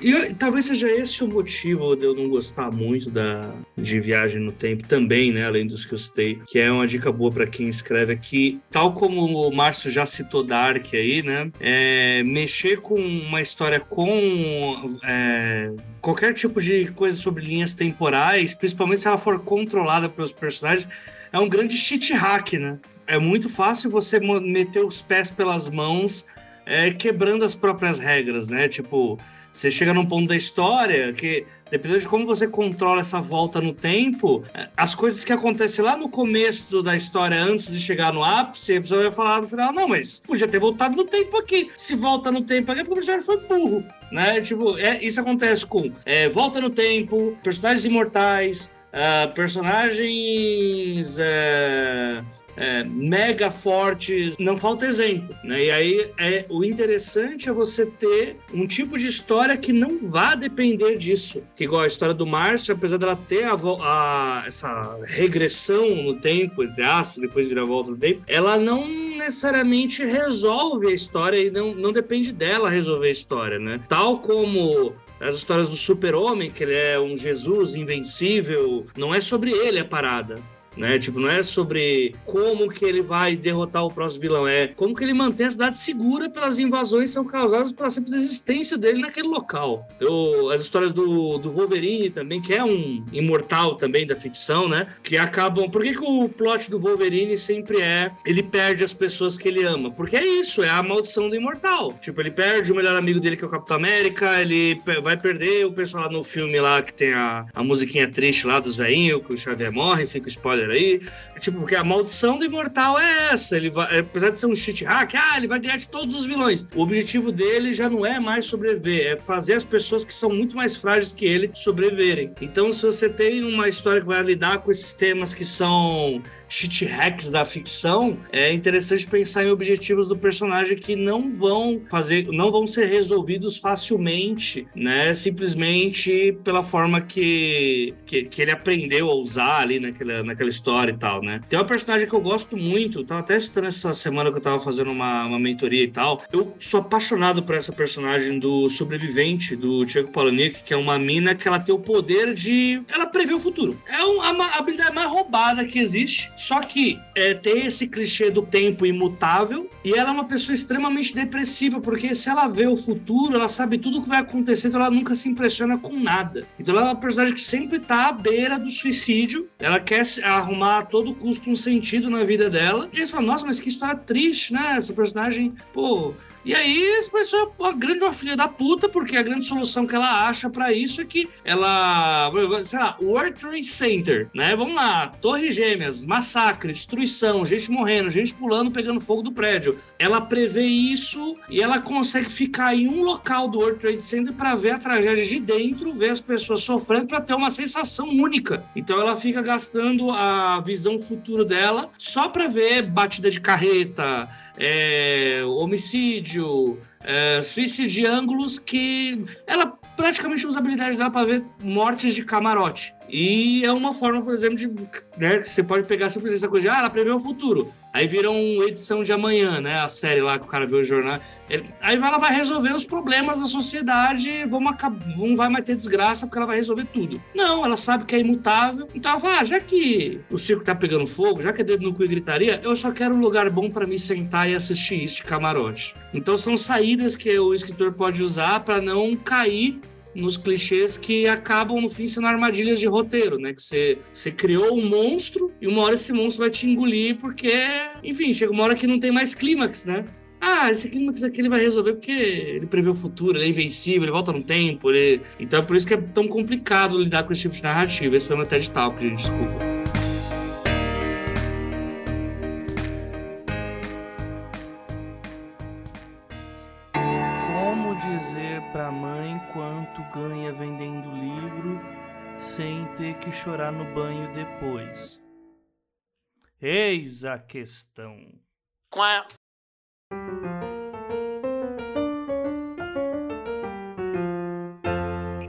Speaker 2: E talvez seja esse o motivo de eu não gostar muito da, de viagem no tempo também, né? Além dos que eu citei, que é uma dica boa pra quem escreve aqui. Tal como o Márcio já citou Dark aí, né? É, mexer com uma história com é, qualquer tipo de coisa sobre linhas temporais, principalmente se ela for controlada pelos personagens, é um grande cheat hack, né? É muito fácil você meter os pés pelas mãos, é, quebrando as próprias regras, né? Tipo, você chega num ponto da história que, dependendo de como você controla essa volta no tempo, é, as coisas que acontecem lá no começo da história, antes de chegar no ápice, a pessoa vai falar no final, não, mas podia ter voltado no tempo aqui. Se volta no tempo aqui, é porque o personagem foi burro, né? Tipo, é, isso acontece com é, volta no tempo, personagens imortais, ah, personagens é, é, mega fortes, não falta exemplo, né? E aí é o interessante é você ter um tipo de história que não vá depender disso, que igual a história do Márcio, apesar dela ter a, a- essa regressão no tempo, entre aspas, depois vira a volta no tempo, ela não necessariamente resolve a história e não, não depende dela resolver a história, né? Tal como as histórias do super-homem, que ele é um Jesus invencível, não é sobre ele a parada. Né? Tipo, não é sobre como que ele vai derrotar o próximo vilão, é como que ele mantém a cidade segura pelas invasões que são causadas pela simples existência dele naquele local. Então, as histórias do, do Wolverine também, que é um imortal também da ficção, né? Que acabam. Por que, que o plot do Wolverine sempre é ele perde as pessoas que ele ama? Porque é isso, é a maldição do imortal. Tipo, ele perde o melhor amigo dele, que é o Capitão América, ele vai perder o pessoal lá no filme lá que tem a, a musiquinha triste lá dos velhinhos, que o Xavier morre, fica o spoiler aí. Tipo, porque a maldição do imortal é essa. Ele vai, apesar de ser um cheat hack, ah, ele vai ganhar de todos os vilões. O objetivo dele já não é mais sobreviver, é fazer as pessoas que são muito mais frágeis que ele sobreviverem. Então, se você tem uma história que vai lidar com esses temas que são cheat hacks da ficção, é interessante pensar em objetivos do personagem que não vão fazer, não vão ser resolvidos facilmente, né? Simplesmente pela forma que, que, que ele aprendeu a usar ali naquela, naquela história e tal, né? Tem uma personagem que eu gosto muito, tava até citando essa semana que eu tava fazendo uma, uma mentoria e tal. Eu sou apaixonado por essa personagem do sobrevivente, do Diego Palonic, que é uma mina que ela tem o poder de. Ela prevê o futuro. É um- a ma- a habilidade mais roubada que existe. Só que é, tem esse clichê do tempo imutável e ela é uma pessoa extremamente depressiva, porque se ela vê o futuro, ela sabe tudo o que vai acontecer, então ela nunca se impressiona com nada. Então ela é uma personagem que sempre tá à beira do suicídio, ela quer arrumar a todo custo um sentido na vida dela. E eles falam, nossa, mas que história triste, né? Essa personagem, pô. E aí, essa pessoa é uma grande uma filha da puta, porque a grande solução que ela acha pra isso é que ela, sei lá, World Trade Center, né? Vamos lá, Torre Gêmeas, massacre, destruição, gente morrendo, gente pulando, pegando fogo do prédio. Ela prevê isso e ela consegue ficar em um local do World Trade Center pra ver a tragédia de dentro, ver as pessoas sofrendo pra ter uma sensação única. Então ela fica gastando a visão futuro dela só pra ver batida de carreta, é, homicídio, é, suicídio de ângulos que ela praticamente usa a habilidade dela para ver mortes de camarote. E é uma forma, por exemplo, de né, que você pode pegar simplesmente essa coisa de ah, ela prevê o futuro. Aí vira uma edição de amanhã, né? A série lá que o cara vê o jornal. Ele- aí ela vai resolver os problemas da sociedade, vamos acab- não vai mais ter desgraça porque ela vai resolver tudo. Não, ela sabe que é imutável. Então ela fala, ah, já que o circo tá pegando fogo, já que é dedo no cu e gritaria, eu só quero um lugar bom para me sentar e assistir isso de camarote. Então são saídas que o escritor pode usar para não cair nos clichês que acabam no fim sendo armadilhas de roteiro, né? Que você, você criou um monstro e uma hora esse monstro vai te engolir porque, enfim, chega uma hora que não tem mais clímax, né? Ah, esse clímax aqui ele vai resolver porque ele prevê o futuro, ele é invencível, ele volta no tempo. Ele... Então é por isso que é tão complicado lidar com esse tipo de narrativa. Esse foi meu TED Talk, gente, desculpa.
Speaker 6: Quanto ganha vendendo livro sem ter que chorar no banho depois? Eis a questão.
Speaker 7: Quá.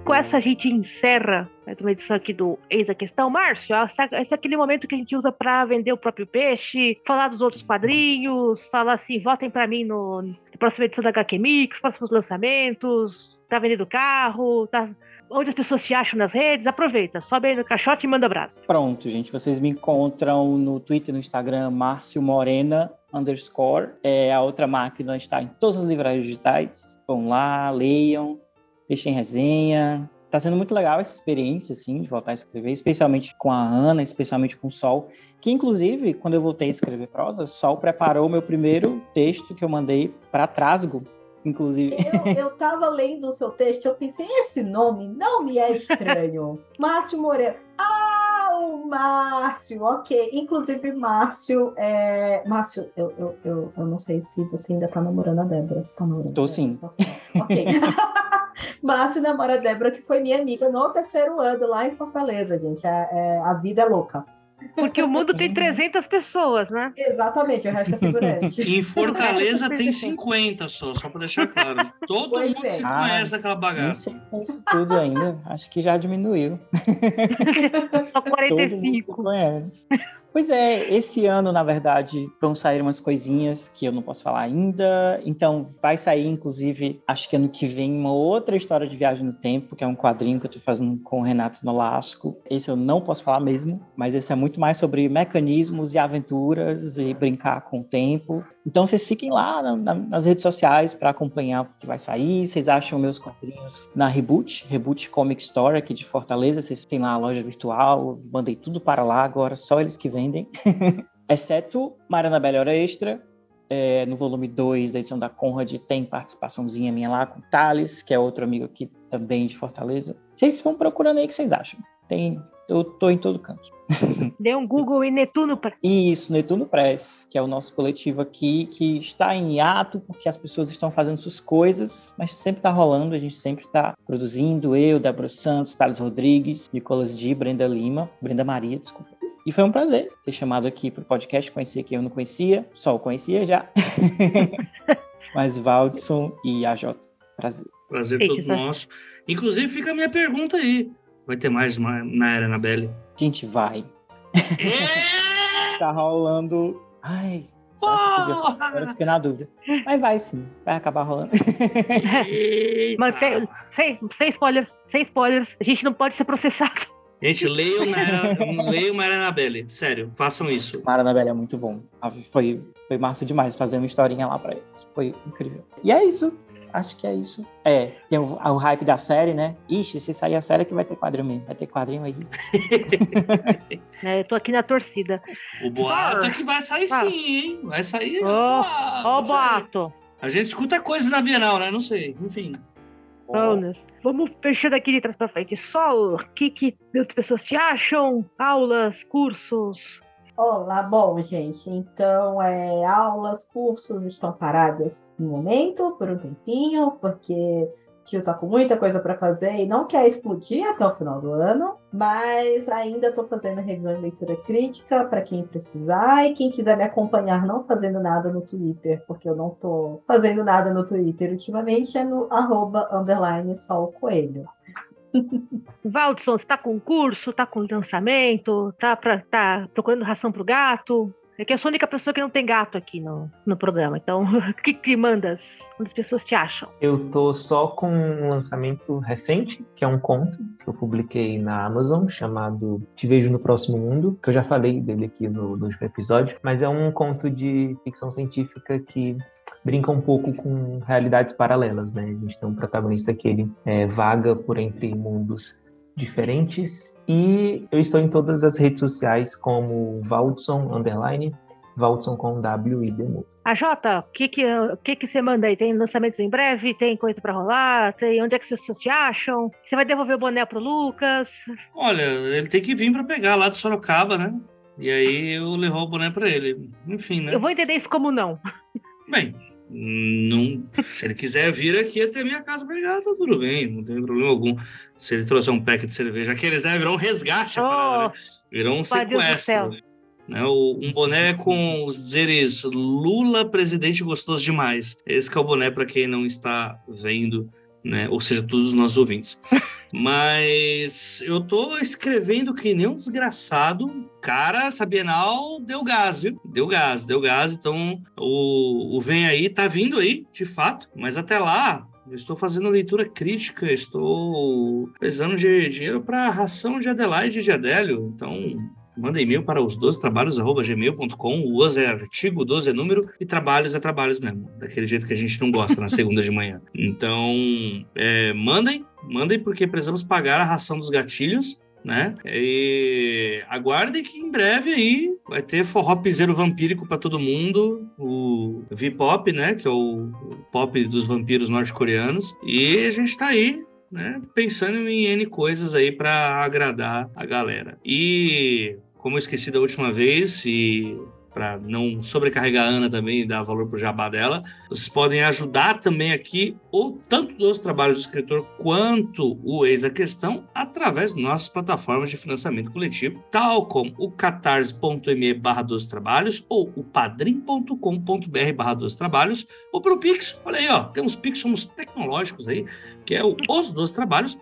Speaker 1: Com essa a gente encerra mais uma edição aqui do Eis a Questão. Márcio, esse é aquele momento que a gente usa pra vender o próprio peixe, falar dos outros quadrinhos, falar assim, votem pra mim no, na próxima edição da HQ Mix, próximos lançamentos, tá vendendo carro, tá... Onde as pessoas te acham nas redes, aproveita, sobe aí no caixote e manda abraço.
Speaker 5: Pronto, gente. Vocês me encontram no Twitter no Instagram, Márcio Morena underscore. É, a outra máquina está em todas as livrarias digitais. Vão lá, leiam, deixem resenha. Tá sendo muito legal essa experiência, assim, de voltar a escrever, especialmente com a Ana, especialmente com o Sol. Que, inclusive, quando eu voltei a escrever prosa, o Sol preparou o meu primeiro texto que eu mandei para Trasgo, inclusive.
Speaker 4: Eu, eu tava lendo o seu texto, eu pensei, esse nome não me é estranho. Márcio Moreira. Ah, o Márcio, ok. Inclusive, Márcio, é... Márcio, eu, eu, eu, eu não sei se você ainda tá namorando a Débora. Você tá namorando?
Speaker 5: Tô sim.
Speaker 4: Ok. Márcio namora a Débora, que foi minha amiga no terceiro ano lá em Fortaleza, gente. É- é- a vida é louca.
Speaker 1: Porque o mundo tem 300 pessoas, né?
Speaker 4: Exatamente, o resto é figurante.
Speaker 2: Em Fortaleza tem 50 só, só pra deixar claro. Todo
Speaker 4: Pois
Speaker 2: mundo
Speaker 4: é.
Speaker 2: se
Speaker 5: Ah,
Speaker 2: conhece daquela
Speaker 5: Não
Speaker 2: bagaça.
Speaker 5: isso tudo ainda. Acho que já diminuiu.
Speaker 1: Só
Speaker 5: Todo mundo se
Speaker 1: 45.
Speaker 5: conhece. Pois é, esse ano, na verdade, vão sair umas coisinhas que eu não posso falar ainda. Então, vai sair, inclusive, acho que ano que vem, uma outra história de viagem no tempo, que é um quadrinho que eu tô fazendo com o Renato Nolasco. Esse eu não posso falar mesmo, mas esse é muito mais sobre mecanismos e aventuras e brincar com o tempo. Então, vocês fiquem lá na- na- nas redes sociais para acompanhar o que vai sair. Vocês acham meus quadrinhos na Reboot, Reboot Comic Store aqui de Fortaleza. Vocês têm lá a loja virtual, mandei tudo para lá agora, só eles que vendem. Exceto Mariana Bela Hora Extra. é, no volume 2 da edição da Conrad tem participaçãozinha minha lá com o Thales, que é outro amigo aqui também de Fortaleza. Vocês vão procurando aí o que vocês acham. Tem, eu tô em todo canto.
Speaker 1: Dê um Google em Netuno pra...
Speaker 5: Isso, Netuno Press, que é o nosso coletivo aqui, que está em hiato, porque as pessoas estão fazendo suas coisas, mas sempre está rolando, a gente sempre está produzindo, eu, Débora Santos, Thales Rodrigues, Nicolas Di, Brenda Lima, Brenda Maria, desculpa. E foi um prazer ser chamado aqui para o podcast, conhecer quem eu não conhecia, só o conhecia já. mas Valdson e AJ, prazer.
Speaker 2: Prazer todo nosso. Inclusive, fica a minha pergunta aí. Vai ter mais uma- na Era Anabelle?
Speaker 5: A gente vai.
Speaker 2: É!
Speaker 5: Tá rolando. Ai, falar? agora eu fiquei na dúvida. Mas vai sim, vai acabar rolando.
Speaker 1: Mantém... Sem, sem spoilers, sem spoilers. A gente não pode ser processado.
Speaker 2: Gente, leiam, na era, leiam uma Era Anabelle. Sério, façam isso.
Speaker 5: Mara Anabelle é muito bom. Foi, foi massa demais fazer uma historinha lá pra eles. Foi incrível. E é isso. Acho que é isso. É, tem o, o hype da série, né? Ixi, se sair a série que vai ter quadrinho mesmo. Vai ter quadrinho aí.
Speaker 1: né? Eu tô aqui na torcida.
Speaker 2: O boato
Speaker 1: Sir.
Speaker 2: é que vai sair
Speaker 1: Fala.
Speaker 2: sim, hein? Vai sair.
Speaker 1: Ó, Ó o
Speaker 2: não sei.
Speaker 1: boato.
Speaker 2: A gente escuta coisas na Bienal, né? Não sei. Enfim.
Speaker 1: Jonas. Vamos fechando aqui de trás pra frente. Sol, o que, que outras pessoas te acham? Aulas, cursos?
Speaker 4: Olá, bom, gente. Então, é, aulas, cursos estão paradas no momento, por um tempinho, porque tio tá com muita coisa para fazer e não quer explodir até o final do ano. Mas ainda estou fazendo revisão de leitura crítica para quem precisar e quem quiser me acompanhar não fazendo nada no Twitter, porque eu não tô fazendo nada no Twitter ultimamente, é no arroba underline Coelho.
Speaker 1: Valdson, você tá com curso, tá com lançamento, tá, pra, tá procurando ração pro gato? É que eu sou a única pessoa que não tem gato aqui no, no programa. Então, o que que mandas? Onde as pessoas te acham?
Speaker 3: Eu tô só com um lançamento recente, que é um conto que eu publiquei na Amazon, chamado Te Vejo no Próximo Mundo, que eu já falei dele aqui no, no último episódio, mas é um conto de ficção científica que brinca um pouco com realidades paralelas, né? A gente tem um protagonista que ele é, vaga por entre mundos diferentes e eu estou em todas as redes sociais como Valdson underline Valdson com W e Demo.
Speaker 1: A Jota, o que que, que que você manda aí? Tem lançamentos em breve? Tem coisa para rolar? Tem onde é que as pessoas te acham? Você vai devolver o boné pro Lucas?
Speaker 2: Olha, ele tem que vir para pegar lá de Sorocaba, né? E aí eu levar o boné para ele. Enfim, né?
Speaker 1: Eu vou entender isso como não.
Speaker 2: Bem, não, se ele quiser vir aqui até minha casa pegar, tá tudo bem, não tem problema algum. Se ele trouxer um pack de cerveja, aqueles, né? Virou um resgate, oh, parada, né? Virou um sequestro. Né? Um boné com os dizeres Lula, presidente gostoso demais. Esse é o boné para quem não está vendo, né? Ou seja, todos os nossos ouvintes. Mas eu tô escrevendo que nem um desgraçado. Cara, essa Bienal deu gás, viu? Deu gás, deu gás. Então, o, o Vem Aí tá vindo aí, de fato. Mas até lá, eu estou fazendo leitura crítica, estou precisando de dinheiro para ração de Adelaide e de Adélio. Então, manda e-mail para os 12 trabalhos@gmail.com. O os é artigo, 12 é número e trabalhos é trabalhos mesmo, daquele jeito que a gente não gosta na segunda de manhã. Então, é, mandem, mandem porque precisamos pagar a ração dos gatilhos. Né? E aguardem que em breve aí vai ter forró piseiro vampírico para todo mundo, o V-pop, né, que é o pop dos vampiros norte-coreanos. E a gente tá aí né, pensando em N coisas aí para agradar a galera. E como eu esqueci da última vez, e para não sobrecarregar a Ana também e dar valor para o jabá dela, vocês podem ajudar também aqui, ou tanto dos trabalhos do escritor quanto o Ex a Questão, através de nossas plataformas de financiamento coletivo, tal como o catarse.me barra dos trabalhos ou o padrim.com.br barra dos trabalhos, ou para o Pix, olha aí, ó, temos Pix, somos tecnológicos aí, que é o os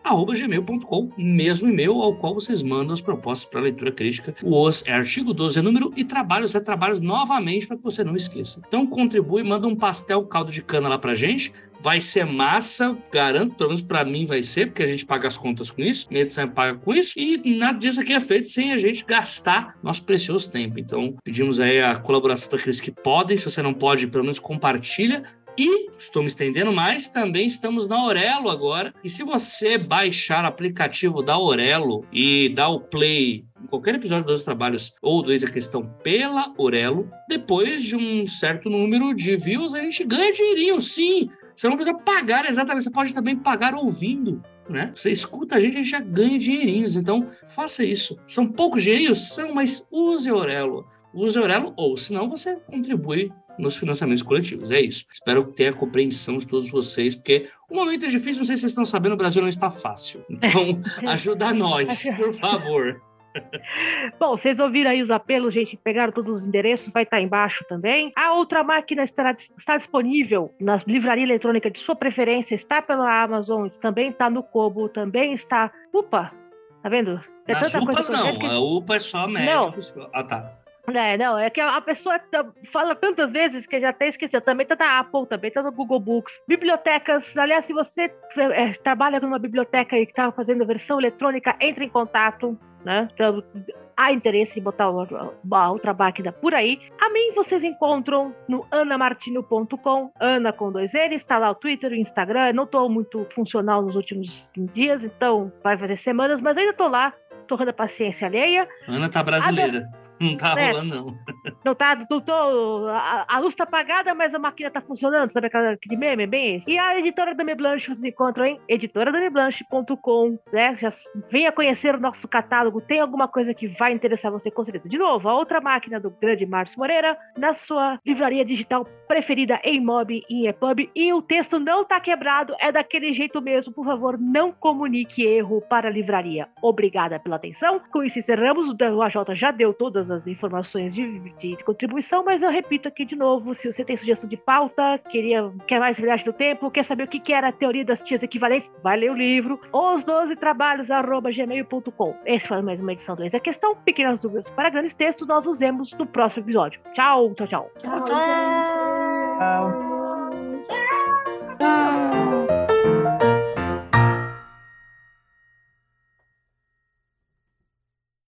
Speaker 2: arroba gmail.com, mesmo e-mail ao qual vocês mandam as propostas para leitura crítica. O os é artigo 12 é número e trabalhos é trabalhos novamente para que você não esqueça. Então contribui, manda um pastel caldo de cana lá pra gente. Vai ser massa, garanto, pelo menos para mim vai ser, porque a gente paga as contas com isso, minha edição paga com isso, e nada disso aqui é feito sem a gente gastar nosso precioso tempo. Então, pedimos aí a colaboração daqueles que podem, se você não pode, pelo menos compartilha, e, estou me estendendo mais, também estamos na Aurelo agora. E se você baixar o aplicativo da Aurelo e dar o play em qualquer episódio dos trabalhos ou do Eis a Questão pela Aurelo, depois de um certo número de views, a gente ganha dinheirinho, sim. Você não precisa pagar exatamente, você pode também pagar ouvindo. Né? Você escuta a gente, a gente já ganha dinheirinhos. Então, faça isso. São poucos dinheirinhos? São, mas use Aurelo. Use Aurelo, ou senão você contribui nos financiamentos coletivos. É isso. Espero que tenha a compreensão de todos vocês, porque o momento é difícil, não sei se vocês estão sabendo, o Brasil não está fácil. Então, ajuda nós, por favor.
Speaker 1: Bom, vocês ouviram aí os apelos, gente, pegaram todos os endereços, vai estar embaixo também. A outra máquina estará, está disponível na livraria eletrônica de sua preferência, está pela Amazon, também está no Kobo, também está. Upa! Tá vendo?
Speaker 2: É Nas tanta UPAs coisa não, que... a UPA é só médicos. Não. Ah, tá.
Speaker 1: É, não, é que a pessoa fala tantas vezes que já até esqueceu. Também tá na Apple, também tá no Google Books. Bibliotecas, aliás, se você é, trabalha numa biblioteca e está fazendo versão eletrônica, entre em contato, né? Então, há interesse em botar a outra máquina por aí. A mim vocês encontram no anamartino.com, Ana com dois N's, está lá o Twitter, o Instagram. Eu não estou muito funcional nos últimos dias, então vai fazer semanas, mas ainda estou lá, torrando a paciência alheia.
Speaker 2: Ana tá brasileira. Não tá é, rolando, não.
Speaker 1: Não tá, não tô, a, a, luz tá apagada, mas a máquina tá funcionando, sabe aquele meme? Bem esse. E a editora da Blanche vocês encontram em editoradameblanche.com, né? Já venha conhecer o nosso catálogo, tem alguma coisa que vai interessar você com certeza. De novo, a outra máquina do grande Márcio Moreira, na sua livraria digital preferida em Mob e em EPUB. E o texto não tá quebrado, é daquele jeito mesmo. Por favor, não comunique erro para a livraria. Obrigada pela atenção. Com isso encerramos. O AJ já deu todas as informações de, de, de, contribuição, mas eu repito aqui de novo: se você tem sugestão de pauta, queria, quer mais viagem do tempo, quer saber o que, que era a teoria das tias equivalentes, vai ler o livro. Os 12 trabalhos, arroba gmail.com. Esse foi mais uma edição do Ex a Questão. Pequenas dúvidas para grandes textos, nós nos vemos no próximo episódio. Tchau, tchau, tchau.
Speaker 4: Tchau, tchau. gente. Tchau.